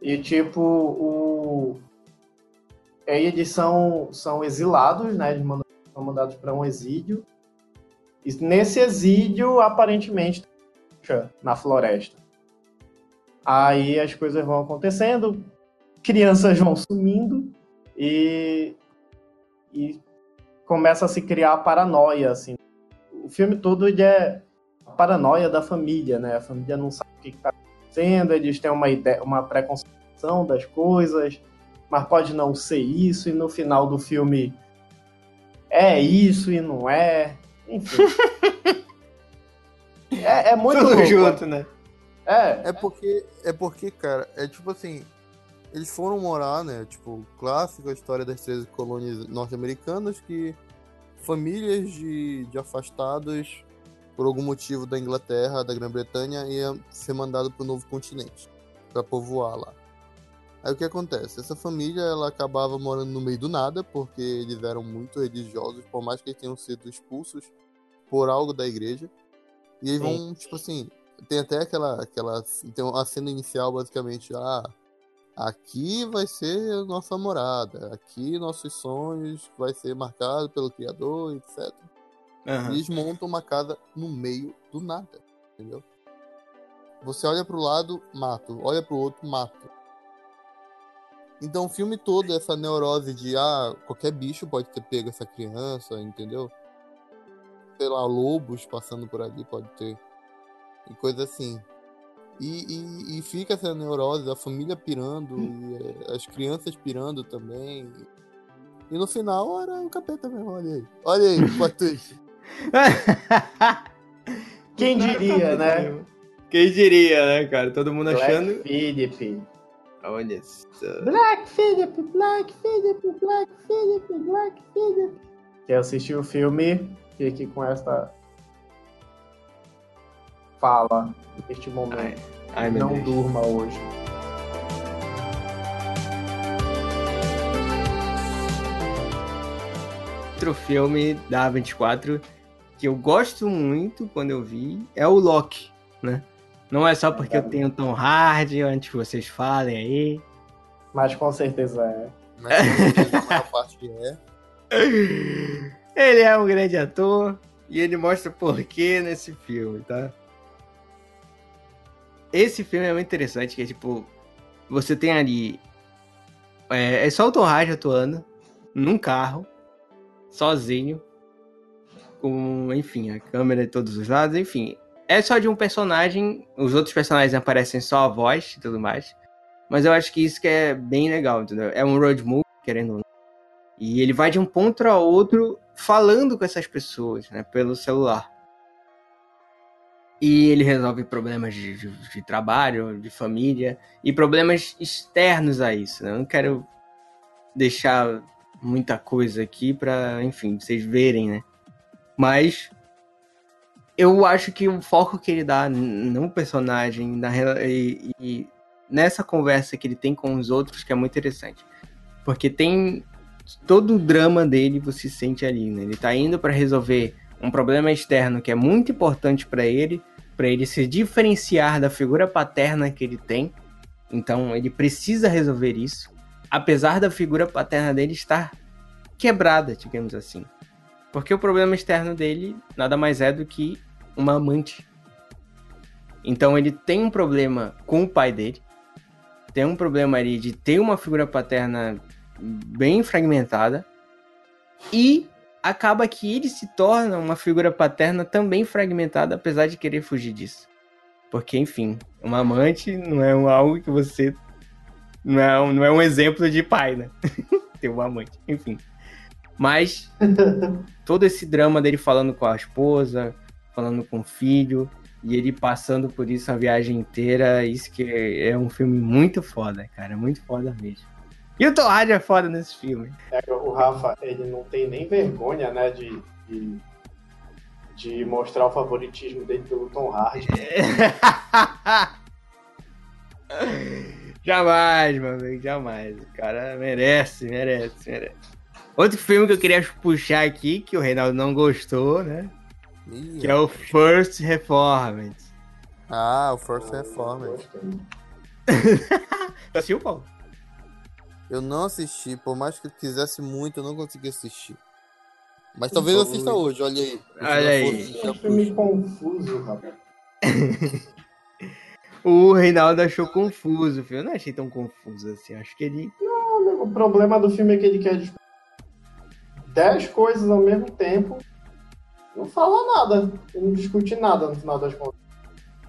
E tipo, o aí eles são, são exilados, né? Eles mandam são mandados para um exílio. E nesse exílio, aparentemente, na floresta. Aí as coisas vão acontecendo, crianças vão sumindo e, e começa a se criar a paranoia, assim. O filme todo ele é a paranoia da família, né? A família não sabe o que está acontecendo, eles têm uma ideia, uma preconcepção das coisas, mas pode não ser isso, e no final do filme é isso e não é. Enfim. é, é muito Tudo louco. junto, né? É. É porque, é porque, cara, é tipo assim, eles foram morar, né? Tipo, clássico a história das 13 colônias norte-americanas que famílias de, de afastados por algum motivo da Inglaterra, da Grã-Bretanha, ia ser mandado para o novo continente para povoar lá. Aí o que acontece? Essa família ela acabava morando no meio do nada, porque eles eram muito religiosos, por mais que eles tenham sido expulsos por algo da igreja. E eles Sim. vão, tipo assim, tem até aquela, aquela. Tem a cena inicial, basicamente, ah, aqui vai ser nossa morada, aqui nossos sonhos vai ser marcado pelo Criador, etc. Uhum. Eles montam uma casa no meio do nada, entendeu? Você olha pro lado, mato. Olha pro outro, mato. Então o filme todo, essa neurose de ah, qualquer bicho pode ter pego essa criança, entendeu? Sei lá, lobos passando por ali pode ter. E coisa assim. E, e, e, fica essa neurose, a família pirando, e, as crianças pirando também. E no final era o capeta mesmo, olha aí. Olha aí, o Quem diria, né? Quem diria, né, cara? Todo mundo Black achando. Phillip. Olha só. Black Phillip, Black Phillip, Black Phillip, Black Phillip. Quem assistiu o filme, fique com esta fala neste momento. Ai, ai, Não Deus. durma hoje. Outro filme da A24 que eu gosto muito quando eu vi é o Loki, né? Não é só porque eu tenho Tom Hardy, antes que vocês falem aí. Mas com certeza é. Mas parte é. Ele é um grande ator e ele mostra porquê nesse filme, tá? Esse filme é muito interessante, que é tipo, você tem ali. É, é só o Hardy atuando num carro, sozinho, com, enfim, a câmera de todos os lados, enfim. É só de um personagem, os outros personagens aparecem só a voz e tudo mais. Mas eu acho que isso que é bem legal, entendeu? É um road movie, querendo ou não. E ele vai de um ponto a outro falando com essas pessoas, né, pelo celular. E ele resolve problemas de, de, de trabalho, de família e problemas externos a isso. Né? Eu não quero deixar muita coisa aqui para, enfim, vocês verem, né? Mas eu acho que o foco que ele dá no personagem na, e, e nessa conversa que ele tem com os outros que é muito interessante. Porque tem todo o drama dele você sente ali, né? Ele tá indo para resolver um problema externo que é muito importante para ele, para ele se diferenciar da figura paterna que ele tem. Então ele precisa resolver isso, apesar da figura paterna dele estar quebrada, digamos assim. Porque o problema externo dele nada mais é do que uma amante. Então ele tem um problema com o pai dele, tem um problema ali de ter uma figura paterna bem fragmentada e acaba que ele se torna uma figura paterna também fragmentada, apesar de querer fugir disso. Porque, enfim, uma amante não é algo que você. Não é, um- não é um exemplo de pai, né? Ter uma amante, enfim. Mas todo esse drama dele falando com a esposa, falando com o filho, e ele passando por isso a viagem inteira, isso que é, é um filme muito foda, cara, muito foda mesmo. E o Tom Hardy é foda nesse filme. É, o Rafa, ele não tem nem vergonha, né, de, de, de mostrar o favoritismo dele pelo Tom Hardy. jamais, meu amigo, jamais. O cara merece, merece, merece. Outro filme que eu queria puxar aqui, que o Reinaldo não gostou, né? Ih, Que é o First Reformed. Ah, o First Reformed. Assistiu, Paulo? Eu não assisti, por mais que eu quisesse muito, eu não consegui assistir. Mas talvez eu assista hoje, olha aí. Olha aí. É eu um filme confuso, rapaz. O Reinaldo achou confuso o filme. Eu não achei tão confuso assim. Acho que ele. O problema do filme é que ele quer discutir 10 coisas ao mesmo tempo. Não fala nada. Ele não discute nada no final das contas.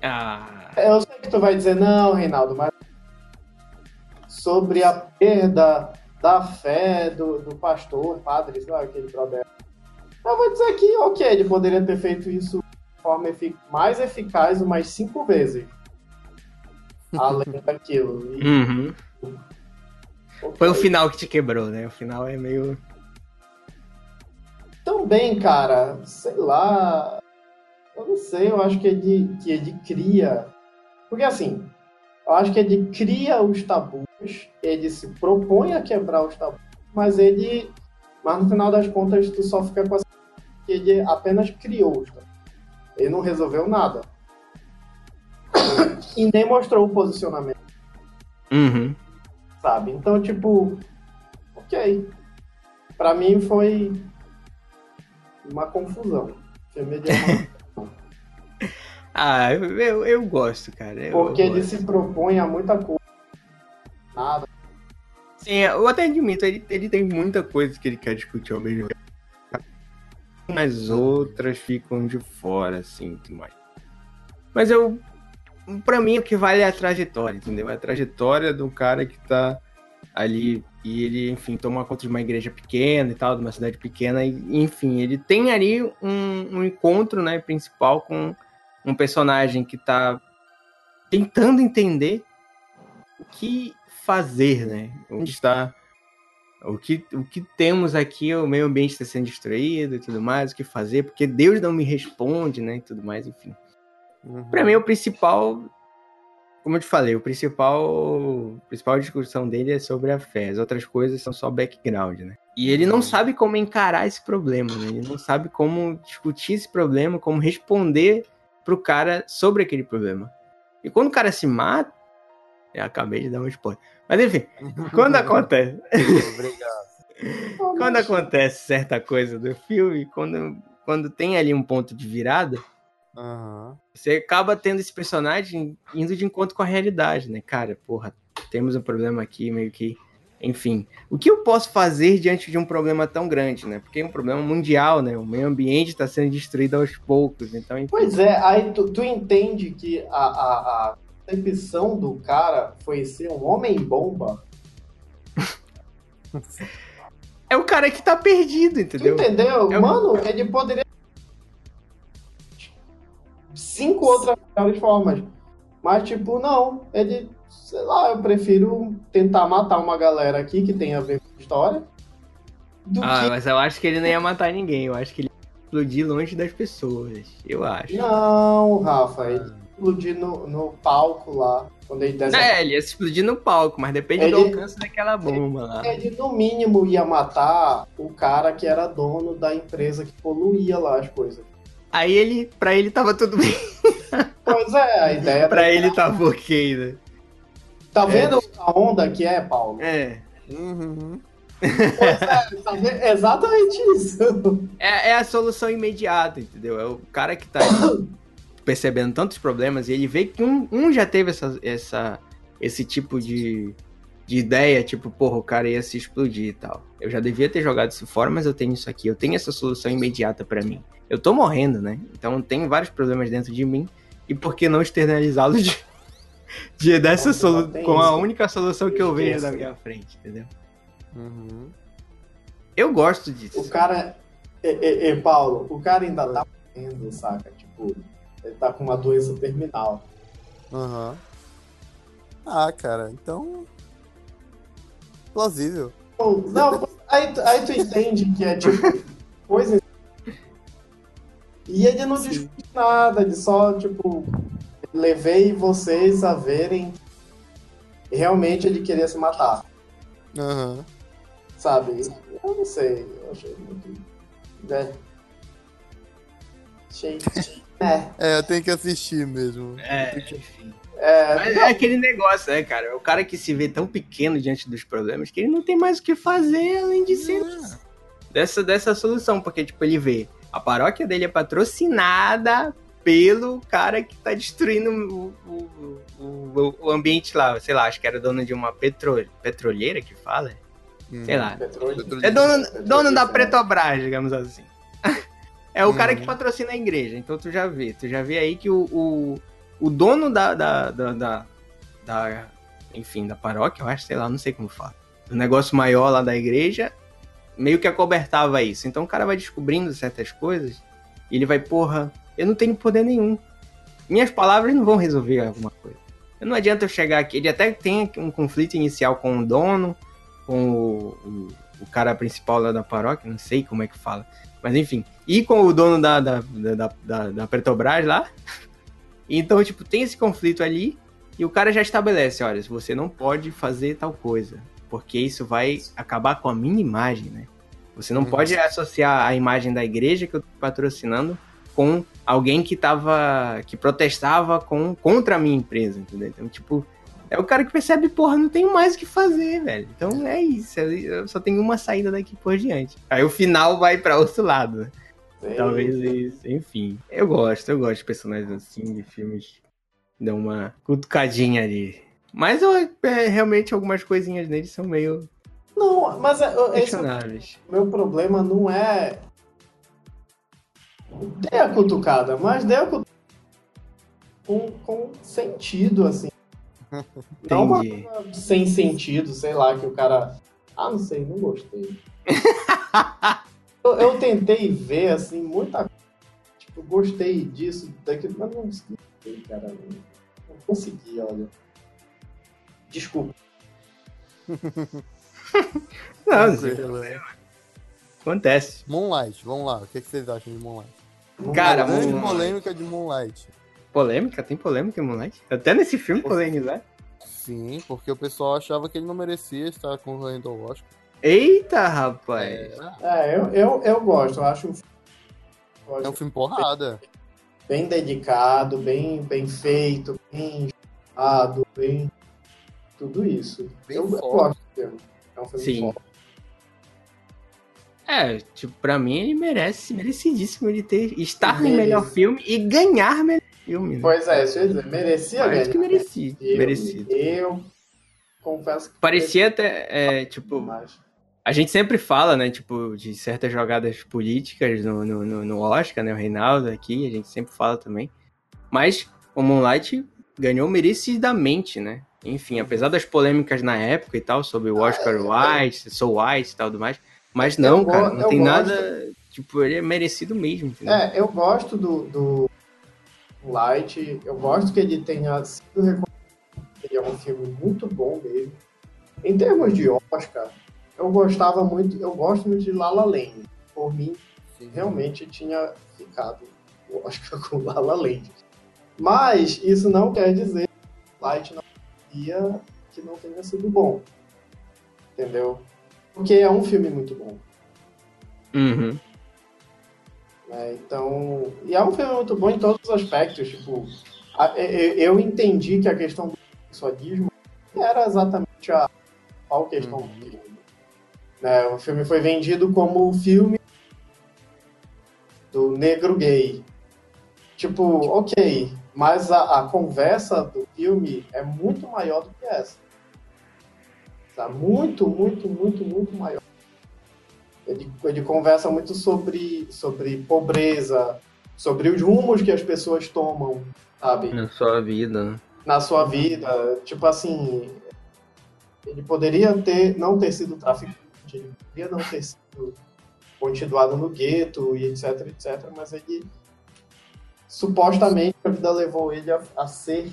Ah. Eu sei que tu vai dizer, não, Reinaldo, mas sobre a perda da fé do, do pastor, padre, sei lá, aquele brother. Eu vou dizer que, ok, ele poderia ter feito isso de forma efic- mais eficaz umas cinco vezes. Além daquilo. E, Uhum. ok. Foi o final que te quebrou, né? O final é meio. Também, cara, sei lá. Eu não sei, eu acho que ele, que ele cria. Porque assim, eu acho que ele cria os tabus, ele se propõe a quebrar os tabus, mas ele. Mas no final das contas, tu só fica com a que ele apenas criou os tabus. Ele não resolveu nada. E nem mostrou o posicionamento, Uhum. sabe? Então, tipo, ok. Pra mim foi uma confusão. Filme uma Ah, eu, eu, eu gosto, cara. Eu, Porque eu ele gosto. se propõe a muita coisa. Nada. Sim, eu até admito, ele, ele tem muita coisa que ele quer discutir ao mesmo tempo. As outras ficam de fora, assim, tudo mais. Mas eu Pra mim, o que vale é a trajetória, entendeu? É a trajetória do cara que tá ali e ele, enfim, toma conta de uma igreja pequena e tal, de uma cidade pequena, e, enfim, ele tem ali um, um encontro, né, principal com um personagem que tá tentando entender o que fazer, né? Onde está o que, o que temos aqui, o meio ambiente está sendo destruído e tudo mais, o que fazer, porque Deus não me responde, né? E tudo mais, enfim. Uhum. Para mim, o principal, como eu te falei, o principal, a principal discussão dele é sobre a fé. As outras coisas são só background, né? E ele não uhum. sabe como encarar esse problema, né? Ele não sabe como discutir esse problema, como responder pro cara sobre aquele problema. E quando o cara se mata, eu acabei de dar um spoiler. Mas enfim, quando acontece. Obrigado. quando acontece certa coisa do filme, quando, quando tem ali um ponto de virada, uhum. você acaba tendo esse personagem indo de encontro com a realidade, né? Cara, porra, temos um problema aqui, meio que. Enfim, o que eu posso fazer diante de um problema tão grande, né? Porque é um problema mundial, né? O meio ambiente está sendo destruído aos poucos, então... Enfim. Pois é, aí tu, tu entende que a, a, a concepção do cara foi ser um homem-bomba. É o cara que tá perdido, entendeu? Tu entendeu? É Mano, ele poderia. Cinco outras formas. Mas, tipo, não. Ele, sei lá, eu prefiro tentar matar uma galera aqui que tem a ver com a história. ah, que... mas eu acho que ele não ia matar ninguém. Eu acho que ele ia explodir longe das pessoas. Eu acho. Não, Rafa. Ele explodir no, no palco lá. Quando ele desce. É, ele ia explodir no palco, mas depende ele, do alcance daquela bomba lá. Ele, no mínimo, ia matar o cara que era dono da empresa que poluía lá as coisas. Aí ele, pra ele tava tudo bem. Pois é, a ideia Pra ele tava ok, né? Tá vendo é. a onda que é, Paulo? É. Uhum. Pois é, exatamente isso. É, é, a solução imediata, entendeu? É o cara que tá percebendo tantos problemas e ele vê que um, um já teve essa, essa, esse tipo de, de ideia, tipo, porra, o cara ia se explodir e tal. Eu já devia ter jogado isso fora, mas eu tenho isso aqui, eu tenho essa solução imediata para mim. Eu tô morrendo, né? Então tem vários problemas dentro de mim e por que não externalizá-los de, de dessa solu com a única solução que eu vejo na minha frente, entendeu? Uhum. Eu gosto disso. O cara, e, e, Paulo, o cara ainda tá morrendo, saca? Tipo, ele tá com uma doença terminal. Aham. Uhum. Ah, cara, então. Plausível. Não, aí, aí tu entende que é tipo. coisa. E ele não discute nada, ele só, tipo. Levei vocês a verem. Realmente ele queria se matar. Aham. Uhum. Sabe? Eu não sei. Eu achei muito. Né? Achei. É. é, eu tenho que assistir mesmo. É, enfim. É, Mas é aquele negócio, né, cara? É o cara que se vê tão pequeno diante dos problemas que ele não tem mais o que fazer além de ser é. dessa, dessa solução. Porque, tipo, ele vê a paróquia dele é patrocinada pelo cara que tá destruindo o, o, o, o ambiente lá. Sei lá, acho que era dono de uma petro, petroleira que fala. Hum, sei lá. É dono, dono da Petrobras, digamos assim. É o cara que uhum. patrocina a igreja. Então tu já vê. Tu já vê aí que o, o, o dono da, da, da, da, da Enfim, da paróquia, eu acho, sei lá, não sei como fala. O negócio maior lá da igreja meio que acobertava isso. Então o cara vai descobrindo certas coisas e ele vai, porra, eu não tenho poder nenhum. Minhas palavras não vão resolver alguma coisa. Não adianta eu chegar aqui. Ele até tem um conflito inicial com o dono, com o, o, o cara principal lá da paróquia, não sei como é que fala. Mas enfim. E com o dono da, da, da, da, da Petrobras lá. Então, tipo, tem esse conflito ali. E o cara já estabelece, olha, você não pode fazer tal coisa. Porque isso vai acabar com a minha imagem, né? Você não uhum. pode associar a imagem da igreja que eu tô patrocinando com alguém que tava. que protestava com, contra a minha empresa, entendeu? Então, tipo, é o cara que percebe, porra, não tenho mais o que fazer, velho. Então é isso. Eu só tenho uma saída daqui por diante. Aí o final vai para outro lado. Né? Talvez isso. Enfim. Eu gosto, eu gosto de personagens assim, de filmes. Dão uma cutucadinha ali. Mas eu, é, realmente algumas coisinhas neles são meio. Não, mas é, esse, meu problema não é. Dê a cutucada, mas dê a cutucada com, com sentido, assim. Não uma coisa sem sentido, sei lá, que o cara. Ah, não sei, não gostei. eu, eu tentei ver, assim, muita coisa. Tipo, gostei disso, daquilo, mas não consegui, cara. Não, consegui, olha. Desculpa. Não, não tem problema. Acontece. Moonlight, vamos lá. O que, que vocês acham de Moonlight? Cara, A grande Moonlight. polêmica de Moonlight. Polêmica? Tem polêmica, moleque? Até nesse filme polêmica, Sim, porque o pessoal achava que ele não merecia estar concorrendo ao Oscar. Eita, rapaz. É, eu, eu, eu gosto, eu acho um É um filme porrada. bem dedicado, bem, bem feito, bem estudado, bem. Tudo isso. Bem eu, gosto do filme. É um filme Sim. forte. É, tipo, pra mim ele merece, merecidíssimo ele ter, estar no Merece. melhor filme e ganhar melhor filme. Né? Pois é, isso eu ia dizer, merecia Mais que merecido. Eu, merecido. eu confesso que Parecia até, é, tipo, mais. A gente sempre fala, né, tipo, de certas jogadas políticas no, no, no- Oscar, né, o Reinaldo aqui, a gente sempre fala também. Mas o Moonlight ganhou merecidamente, né? Enfim, apesar das polêmicas na época e tal, sobre o Oscar White, Soul White e tal, do mais. Mas não, cara, não tem gosto. nada. Tipo, ele é merecido mesmo, entendeu? É, eu gosto do, do Light, eu gosto que ele tenha sido reconhecido. Ele é um filme muito bom mesmo. Em termos de Oscar, eu gostava muito, eu gosto muito de La La Land. Por mim, Sim. realmente tinha ficado o Oscar com La La Land. Mas isso não quer dizer que Light não ia que não tenha sido bom. Entendeu? Porque é um filme muito bom. Uhum. né? Então, e é um filme muito bom em todos os aspectos. Tipo, a- e- e- eu entendi que a questão do sexualismo era exatamente a qual questão do filme. Né? O filme foi vendido como o filme do negro gay. Tipo, ok, mas a, a conversa do filme é muito maior do que essa. Tá? Muito, muito, muito, muito maior. Ele, ele conversa muito sobre, sobre pobreza, sobre os rumos que as pessoas tomam, sabe? Na sua vida, né? Na sua vida. Tipo assim, ele poderia ter, não ter sido traficante, ele poderia não ter sido continuado no gueto e etc, etc, mas ele supostamente a vida levou ele a, a ser.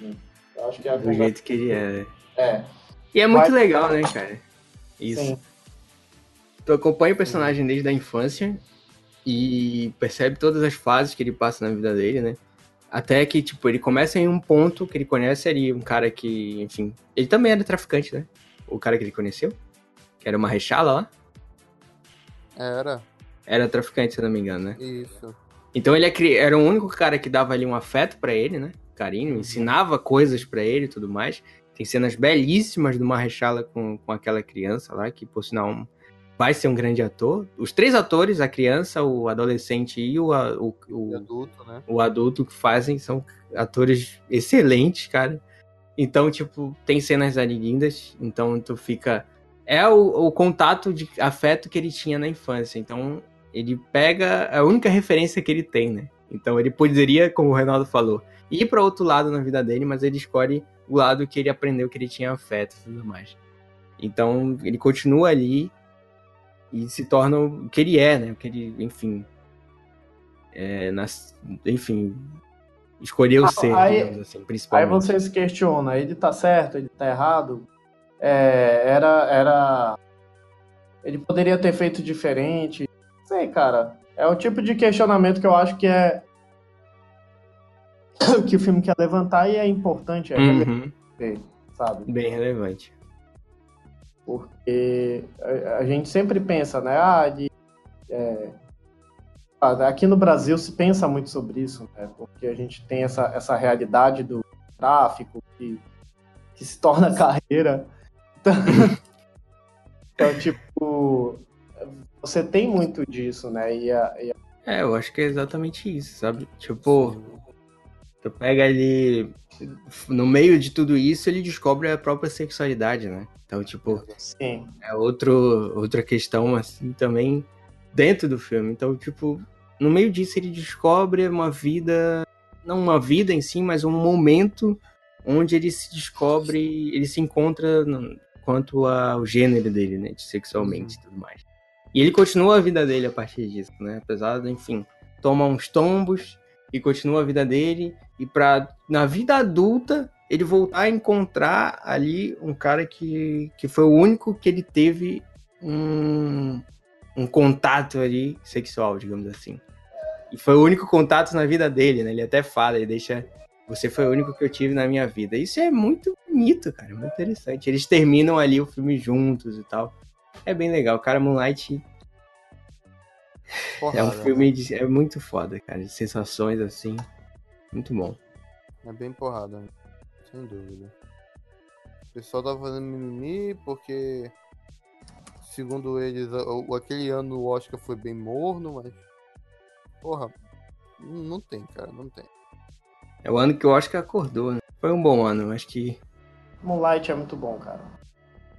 né? Eu acho que é a Do jeito que ele é. É, E é muito Mas- legal, né, cara? Isso. sim. Tu acompanha o personagem desde a infância e percebe todas as fases que ele passa na vida dele, né? Até que, tipo, ele começa em um ponto que ele conhece ali, um cara que, enfim. Ele também era traficante, né? O cara que ele conheceu, que era uma rechala lá, Era, era traficante, se eu não me engano, né? isso. Então ele é era o único cara que dava ali um afeto pra ele, né? Carinho, ensinava coisas pra ele e tudo mais. Tem cenas belíssimas do Marrechala com, com aquela criança lá, que por sinal um- vai ser um grande ator. Os três atores, a criança, o adolescente e o, o, o, adulto, né? o adulto que fazem, são atores excelentes, cara. Então, tipo, tem cenas ali lindas, então tu fica. É o, o contato de afeto que ele tinha na infância. Então, ele pega a única referência que ele tem, né? Então, ele poderia, como o Renato falou, ir para outro lado na vida dele, mas ele escolhe o lado que ele aprendeu que ele tinha afeto e tudo mais. Então, ele continua ali e se torna o que ele é, né? O que ele, enfim. É, nas, enfim, escolheu Ah, ser, aí- digamos assim, Aí principalmente. você se questiona, ele tá certo, ele tá errado? É, era, era. Ele poderia ter feito diferente? Sei, cara. É o tipo de questionamento que eu acho que é. que o filme quer levantar e é importante, é Uhum, sabe? bem relevante. Porque a, a gente sempre pensa, né? Ah, de, é, ah, aqui no Brasil se pensa muito sobre isso, né? Porque a gente tem essa, essa realidade do tráfico que, que se torna carreira. Então, então, tipo, você tem muito disso, né? E, a- e a- É, eu acho que é exatamente isso, sabe? Tipo, tu pega ali. No meio de tudo isso, ele descobre a própria sexualidade, né? Então, tipo, sim, é outro, outra questão, assim, também dentro do filme. Então, tipo, no meio disso ele descobre uma vida não uma vida em si, mas um momento onde ele se descobre, ele se encontra quanto ao gênero dele, né, de sexualmente e tudo mais. E ele continua a vida dele a partir disso, né, apesar de, enfim, toma uns tombos e continua a vida dele e para na vida adulta ele voltar a encontrar ali um cara que, que foi o único que ele teve um, um contato ali sexual, digamos assim. E foi o único contato na vida dele, né? Ele até fala, ele deixa. Você foi o único que eu tive na minha vida. Isso é muito bonito, cara. Muito interessante. Eles terminam ali o filme juntos e tal. É bem legal. Cara, Moonlight. É um filme né? de, é muito foda, cara. De sensações assim. Muito bom. É bem porrada, sem dúvida. O pessoal tá fazendo mimimi porque, segundo eles, aquele ano o Oscar foi bem morno, mas Porra, não tem, cara, não tem. É o ano que eu acho que acordou, né? Foi um bom ano, acho que. Moonlight é muito bom, cara.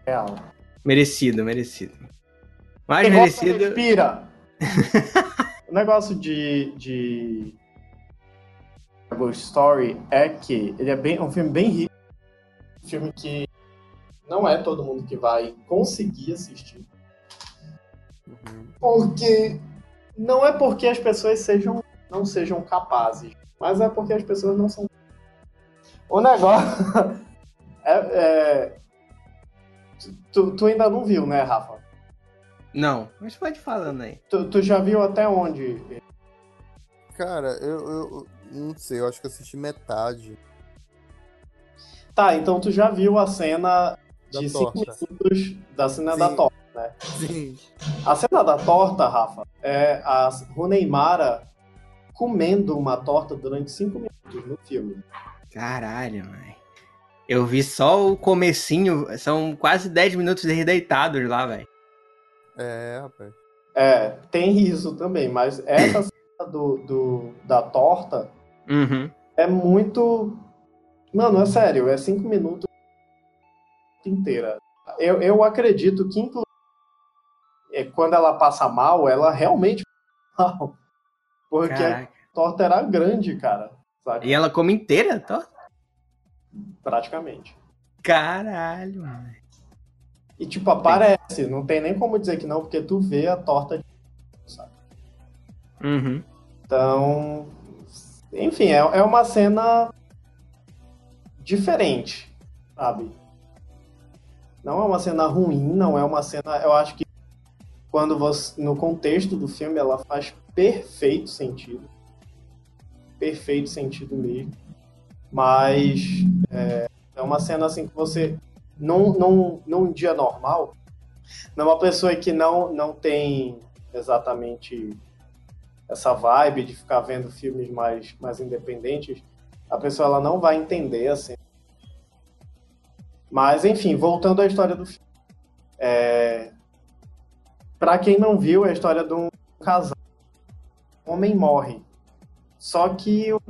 Real. Merecido, merecido. Mais Quem merecido. Respira! o negócio de. de. Ghost Story é que ele é bem, um filme bem rico. Um filme que não é todo mundo que vai conseguir assistir. Uhum. Porque não é porque as pessoas sejam, não sejam capazes, mas é porque as pessoas não são. O negócio. é, é... Tu, tu, ainda não viu, né, Rafa? Não, mas pode falando aí. Tu, tu já viu até onde? Cara, eu, eu não sei, eu acho que assisti metade. Tá, então tu já viu a cena de 5 minutos da cena Sim. da torta né? Sim. A cena da torta, Rafa, é a Runeimara comendo uma torta durante cinco minutos no filme. Caralho, mãe. Eu vi só o comecinho, são quase 10 minutos deitados lá, velho. É, rapaz. É, tem isso também, mas essa cena do, do, da torta uhum. é muito. Mano, é sério, é cinco minutos inteira. Eu, eu acredito que, inclusive, é, quando ela passa mal, ela realmente passa mal. Porque Caraca. A torta era grande, cara. Sabe? E ela come inteira a torta? Praticamente. Caralho, mano. E tipo, aparece, não tem nem como dizer que não, porque tu vê a torta de sabe? Uhum. Então, enfim, é, é uma cena diferente, sabe? Não é uma cena ruim, não é uma cena. Eu acho que quando você, no contexto do filme, ela faz perfeito sentido. Perfeito sentido mesmo. Mas é, é uma cena assim que você, num, num, num dia normal, numa pessoa que não, não tem exatamente essa vibe de ficar vendo filmes mais, mais independentes, a pessoa ela não vai entender assim. Mas, enfim, voltando à história do filme. É, para quem não viu, é a história de um casal. O homem morre. Só que o,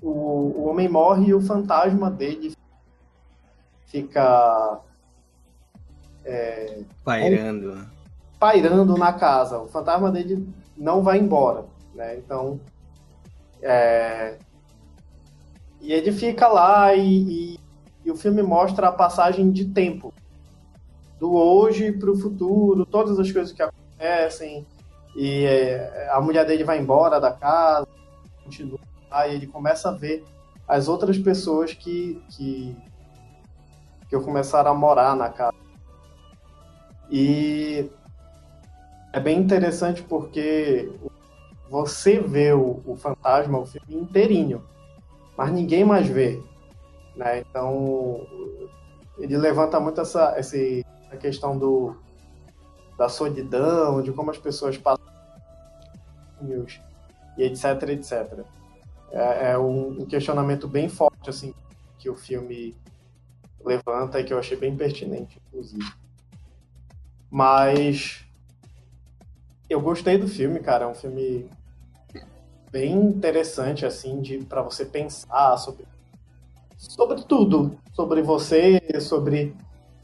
o, o homem morre e o fantasma dele fica. É, pairando. Pairando na casa. O fantasma dele não vai embora. Né? Então. É, e ele fica lá e, e, e o filme mostra a passagem de tempo do hoje para o futuro, todas as coisas que acontecem, e é, a mulher dele vai embora da casa, continua, e ele começa a ver as outras pessoas que, que, que começaram a morar na casa. E é bem interessante porque você vê o, o fantasma o filme inteirinho, mas ninguém mais vê. Né? Então, ele levanta muito essa, esse, a questão do, da solidão, de como as pessoas passam e etc, etc. É, é um, um, questionamento bem forte, assim, que o filme levanta e que eu achei bem pertinente, inclusive. Mas eu gostei do filme, cara. É um filme bem interessante, assim, de para você pensar sobre sobre tudo, sobre você, sobre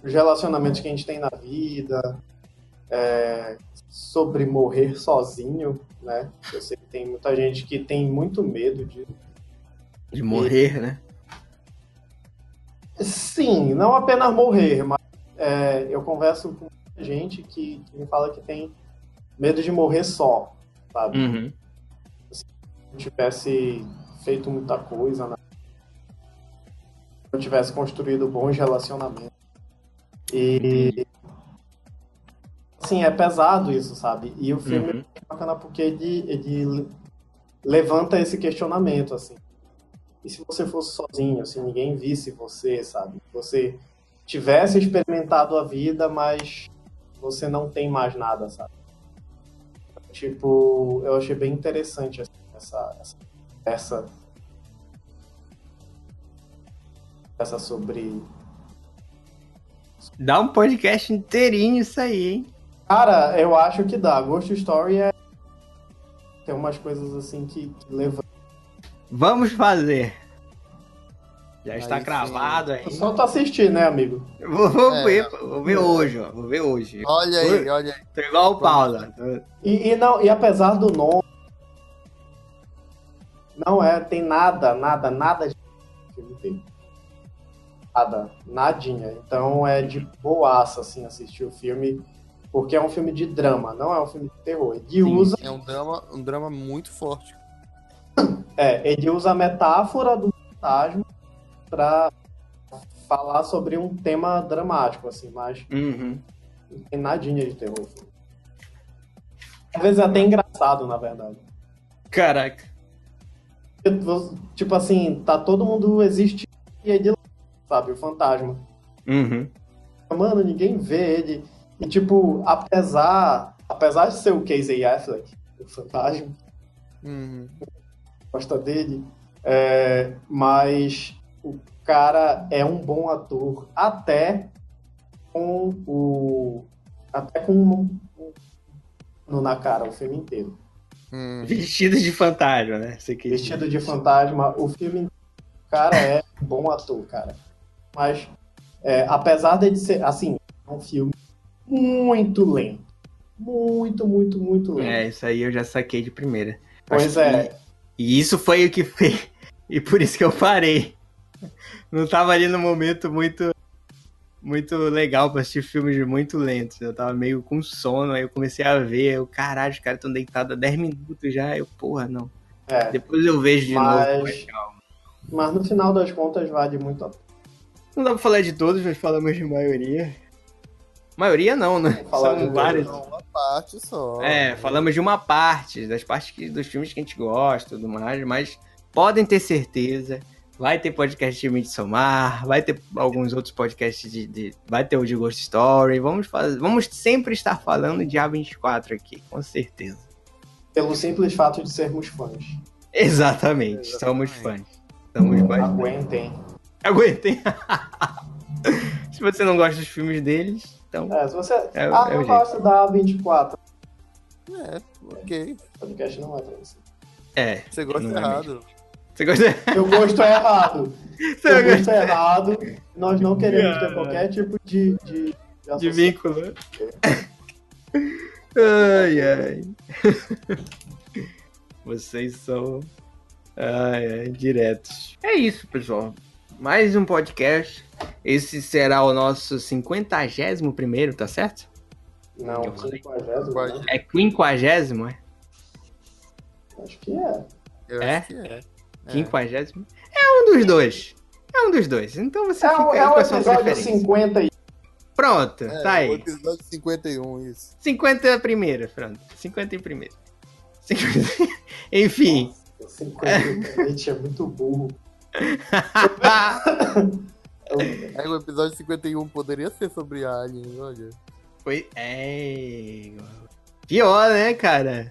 os relacionamentos que a gente tem na vida, é, sobre morrer sozinho, né? Eu sei que tem muita gente que tem muito medo de De morrer, e... né? Sim, não apenas morrer, mas é, eu converso com gente que, que, me fala que tem medo de morrer só, sabe? Uhum. Se eu tivesse feito muita coisa, né? se eu tivesse construído bons relacionamentos. E assim, é pesado isso, sabe? E o filme uhum. é bacana porque ele, ele levanta esse questionamento, assim. E se você fosse sozinho, se ninguém visse você, sabe? Você tivesse experimentado a vida, mas você não tem mais nada, sabe? Tipo, eu achei bem interessante assim, essa, essa, essa, essa sobre. Dá um podcast inteirinho isso aí, hein? Cara, eu acho que dá. Ghost Story é. Tem umas coisas assim que, que levam. Vamos fazer. Já está aí, cravado aí. Só tu assistir, né, amigo? Vou, vou é, ver, vou ver hoje, ó. Vou ver hoje. Olha aí, olha aí. Tô igual o Paulo. E, e, não, e apesar do nome. Não é, tem nada, nada, nada de filme Nada, nadinha. Então é de boaça, assim, assistir o filme porque é um filme de drama, não é um filme de terror. Ele Sim, usa. É um drama, um drama muito forte. É, ele usa a metáfora do fantasma para falar sobre um tema dramático, assim, mas uhum. não tem nadinha de terror. Às vezes é até engraçado, na verdade. Caraca. Tipo assim, tá todo mundo existe e ele, sabe, o fantasma. Uhum. Mano, ninguém vê ele e, tipo, apesar, apesar de ser o Casey Affleck, o fantasma, uhum. gosta dele, é, mas o cara é um bom ator até com o. até com um, no na cara o filme inteiro. Hum. Vestido de fantasma, né? Vestido de fantasma, o filme. O cara é um bom ator, cara. Mas, é, apesar de ser. Assim, é um filme muito lento. Muito, muito, muito lento. É, isso aí eu já saquei de primeira. Pois é. Que... E isso foi o que fez. E por isso que eu parei. Não tava ali no momento muito muito legal pra assistir filmes muito lentos. Eu tava meio com sono, aí eu comecei a ver, eu, caralho, os caras estão deitados há 10 minutos já, eu, porra, não. É, Depois eu vejo de mas... novo. Mas no final das contas vale muito a Não dá pra falar de todos, mas falamos de maioria. Maioria não, né? São vários. Uma parte só. É, falamos de uma parte, das partes que, dos filmes que a gente gosta e tudo mais, mas podem ter certeza. Vai ter podcast de Midsommar, vai ter alguns outros podcasts de, de, Vai ter o de Ghost Story. Vamos, fazer, vamos sempre estar falando de A24 aqui, com certeza. Pelo simples fato de sermos fãs. Exatamente, Exatamente. somos fãs. Somos bastante. Aguentem. Aguentem. Se você não gosta dos filmes deles, então, é, se você. É, ah, é não gosta da 24. É, ok. O podcast não é pra você. É. Você gosta é errado. Você gosta Eu gosto errado. Você Eu gosto gosta... errado. Nós não queremos ter qualquer tipo de. De, de, de vínculo. ai, ai. Vocês são. Ai, ai, diretos. É isso, pessoal. Mais um podcast esse será o nosso 51 primeiro, tá certo? Não, 50. Né? É 50, é? Acho que é. Eu é? Acho que é. é. É um dos dois. É um dos dois. Então você é, fica é aí com a sua preferência. 50 e... Pronto, é, tá aí. O episódio 51, isso. 50 é a primeira, pronto. 50 em primeiro. 50... Enfim. Nossa, 50 é muito burro. Aí o episódio 51 poderia ser sobre aliens, olha. Foi. É. Pior, né, cara?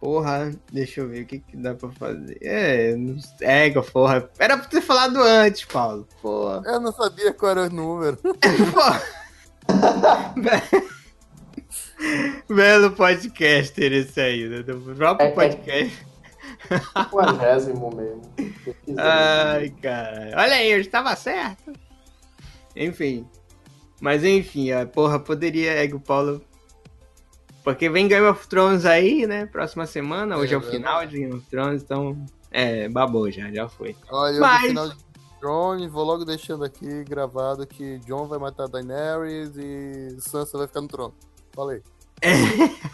Porra, deixa eu ver o que, que dá pra fazer. É, é, porra. Era pra ter falado antes, Paulo. Porra. Eu não sabia qual era o número. Belo podcaster esse aí, né? Do próprio é, é. podcast. Quadragésimo mesmo. Ai, cara. Olha aí, eu estava certo. Enfim. Mas enfim, a porra poderia, é o Paulo. Porque vem Game of Thrones aí, né? Próxima semana. Hoje é, é o final de Game of Thrones, então. É, babou já, já foi. Olha, Mas- no final de Drone, vou logo deixando aqui gravado que John vai matar Daenerys e Sansa vai ficar no trono. Falei.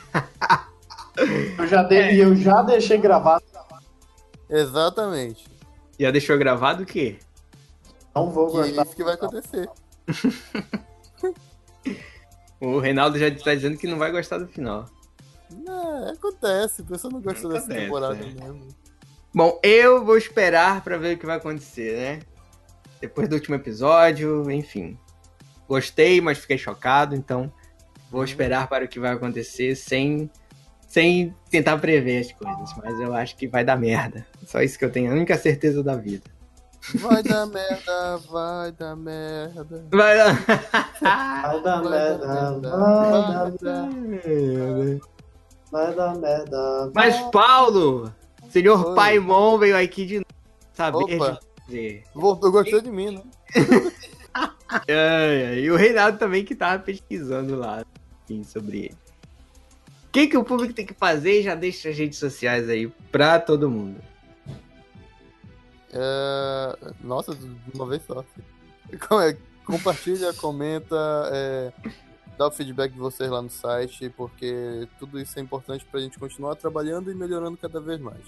Eu já, de- e eu já deixei gravado, Exatamente. Já deixou gravado o quê? não vou Que é gostar. isso que vai acontecer. O Reinaldo já tá dizendo que não vai gostar do final. É, acontece, o pessoal não gostou dessa temporada é. mesmo. Bom, eu vou esperar pra ver o que vai acontecer, né? Depois do último episódio, enfim. Gostei, mas fiquei chocado, então vou esperar para o que vai acontecer sem, sem tentar prever as coisas. Mas eu acho que vai dar merda. Só isso que eu tenho, a única certeza da vida. Vai dar merda, vai dar merda. Vai dar. Vai dar Vai merda, dar merda, vai dar merda, vai dar merda. Mas Paulo, senhor Oi. Paimon veio aqui de novo saber Opa. dizer. Voltou, gostou de mim, né? Ai, ai, E o Reinaldo também que tava pesquisando lá enfim, sobre ele. O que, que o público tem que fazer? Já deixa as redes sociais aí pra todo mundo. É, Nossa, de uma vez só. Como é? Compartilha, comenta, é, dá o feedback de vocês lá no site, porque tudo isso é importante pra gente continuar trabalhando e melhorando cada vez mais.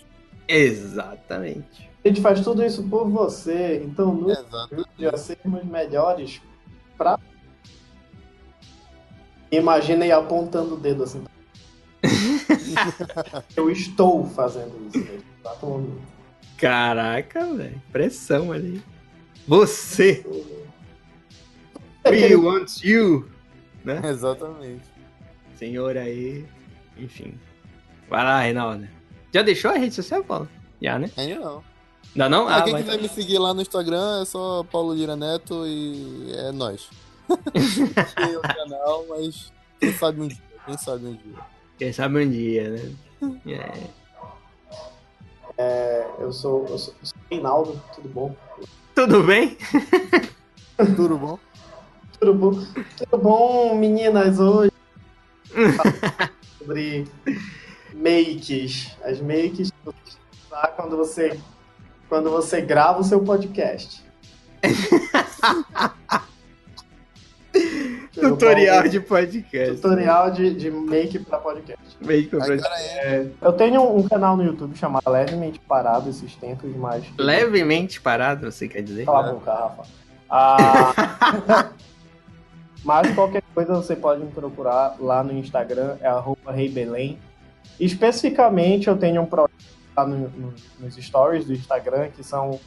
Exatamente. A gente faz tudo isso por você, então no Exato. a sermos melhores pra. Imaginem apontando o dedo assim. eu estou fazendo isso momento. Caraca, velho. Pressão ali. Você. É We want you. Exatamente. Senhor aí. Enfim. Vai lá, Reinaldo. Já deixou a rede social, Paulo? Já, né? Ainda não. Não, não? Ah, Ah, quem vai. quiser me seguir lá no Instagram é só Paulo Lira Neto e é. Tem o canal, mas quem sabe um dia. Quem sabe um dia. Quem sabe um dia, né? É. Eu sou, eu sou, eu sou Reinaldo, tudo bom? Tudo bem? Tudo bom? Tudo bom? Tudo bom, meninas? Hoje sobre makes. As makes que você usar quando você, quando você grava o seu podcast. Tutorial de podcast. Tutorial de, de make para podcast. Meio que eu Agora é. Eu tenho um canal no YouTube chamado Levemente Parado esses tempos, mas. Levemente parado, você quer dizer? Cala a boca, Rafa. Ah, mas qualquer coisa você pode me procurar lá no Instagram, é arroba reibelém. Especificamente eu tenho um projeto lá no- no- nos stories do Instagram, que são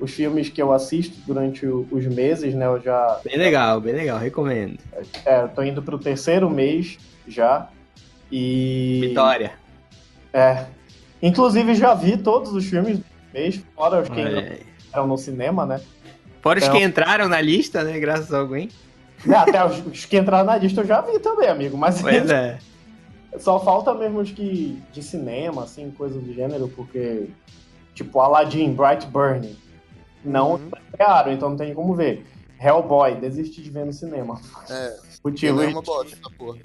os filmes que eu assisto durante o- os meses, né? Eu já Bem legal, bem legal, recomendo. é, eu tô indo pro terceiro mês já. E. Vitória. É. Inclusive já vi todos os filmes do mês, fora os que eram no cinema, né? Fora os Então- que entraram na lista, né? Graças a alguém. É, Até os, os que entraram na lista eu já vi também, amigo. Mas Pois é. só falta mesmo os que de cinema, assim, coisa do gênero, porque, tipo, Aladdin, Brightburn, não Uhum. estrearam, então não tem como ver. Hellboy, desisti de ver no cinema. É, Motivo é uma bosta porra.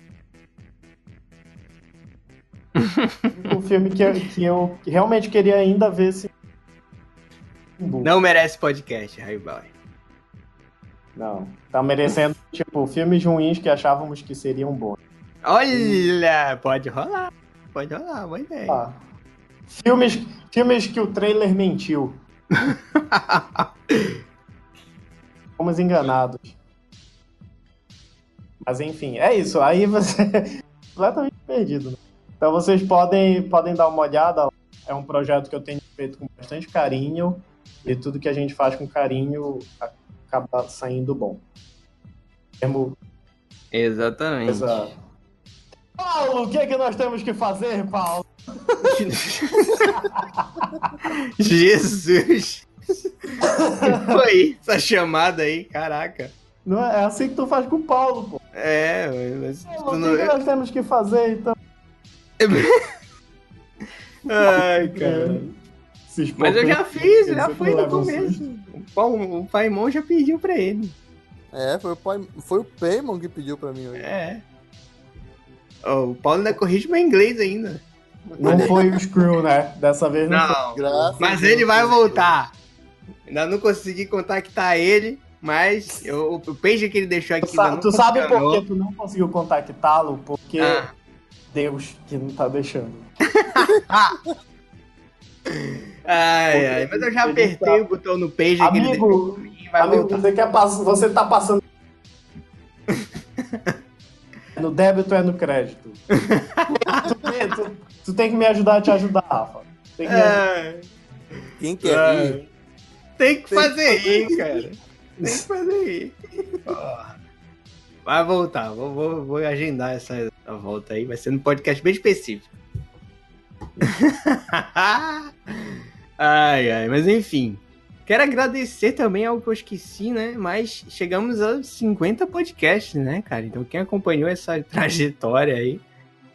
o filme que eu, que eu realmente queria ainda ver se. Não merece podcast, Raibal. Não. Tá merecendo, tipo, filmes ruins que achávamos que seriam bons. Olha, pode rolar. Pode rolar, boa ideia. Ah. Filmes, filmes que o trailer mentiu. Fomos enganados. Mas enfim, é isso. Aí você é completamente perdido. né? Então vocês podem, podem dar uma olhada. É um projeto que eu tenho feito com bastante carinho. E tudo que a gente faz com carinho acaba saindo bom. Mesmo Exatamente. Paulo, o que, é que nós temos que fazer, Paulo? Jesus! Que Foi essa chamada aí, caraca. Não é, é assim que tu faz com o Paulo, pô. É, mas tu o que, nós temos que fazer, então? Ai, cara. Esses Mas eu já fiz, já foi no um começo. O, Paulo, o Paimon já pediu pra ele. É, foi o, pai, foi o Paymon que pediu pra mim hoje. É. Ó, o Paulo ainda corrige meu inglês ainda. Não foi o Screw, né? Dessa vez não, Não, Graças mas ele Deus, vai foi. voltar. Ainda não consegui contactar ele, mas eu- o page que ele deixou aqui Tu, sa- tu sabe por que tu não conseguiu contactá-lo? Porque Ah. Deus que não tá deixando. Ai, ai, mas eu já apertei o botão no page que ele deixou Amigo, e vai amigo voltar. você, quer pass... você tá passando. no débito é no crédito. tu, tem- tu- tu tem que me ajudar a te ajudar, Rafa. Tem que. Ai, Quem quer ai. ir? Tem que fazer rir, cara. Tem que fazer rir. Porra. Vai voltar, vou, vou, vou agendar essa, essa volta aí, vai ser um podcast bem específico. ai, ai, mas enfim. Quero agradecer também algo que eu esqueci, né? Mas chegamos a 50 podcasts, né, cara? Então quem acompanhou essa trajetória aí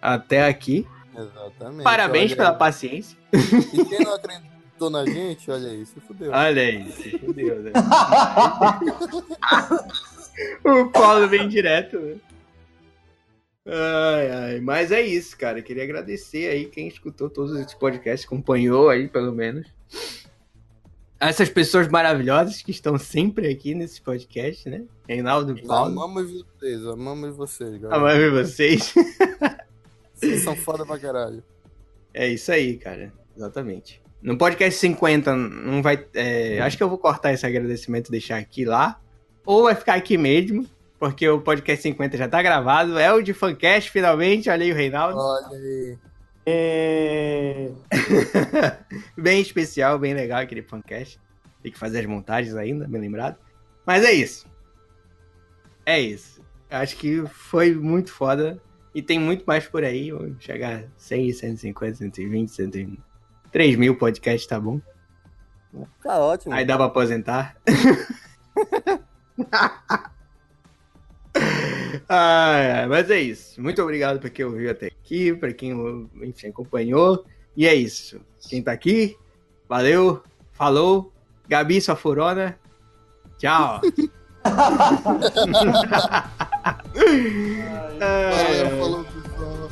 até aqui, Exatamente. parabéns olha pela aí. paciência. E quem não acreditou na gente, olha aí, se fudeu. Olha aí, se fudeu, né? o Paulo vem direto, né? Ai, ai, mas é isso, cara. Queria agradecer aí quem escutou todos esses podcasts, acompanhou aí, pelo menos. Essas pessoas maravilhosas que estão sempre aqui nesse podcast, né? Reinaldo e Paulo. Amamos vocês, amamos vocês, galera. Amamos vocês. Vocês são foda pra caralho. É isso aí, cara. Exatamente. No podcast 50, não vai. é, acho que eu vou cortar esse agradecimento e deixar aqui lá. Ou vai ficar aqui mesmo, porque o podcast 50 já tá gravado. É o de Fancast, finalmente. Olha aí o Reinaldo. Olha aí. É... bem especial, bem legal aquele Fancast. Tem que fazer as montagens ainda, bem lembrado. Mas é isso. É isso. Acho que foi muito foda. E tem muito mais por aí. Vou chegar a 100, 150, 120, 130. 3 mil podcasts, tá bom? Tá ótimo. Aí dá pra aposentar. ai, ai, mas é isso. Muito obrigado pra quem ouviu até aqui, pra quem enfim, acompanhou. E é isso. Quem tá aqui, valeu, falou. Gabi, sua furona. Tchau. Valeu, falou, pessoal.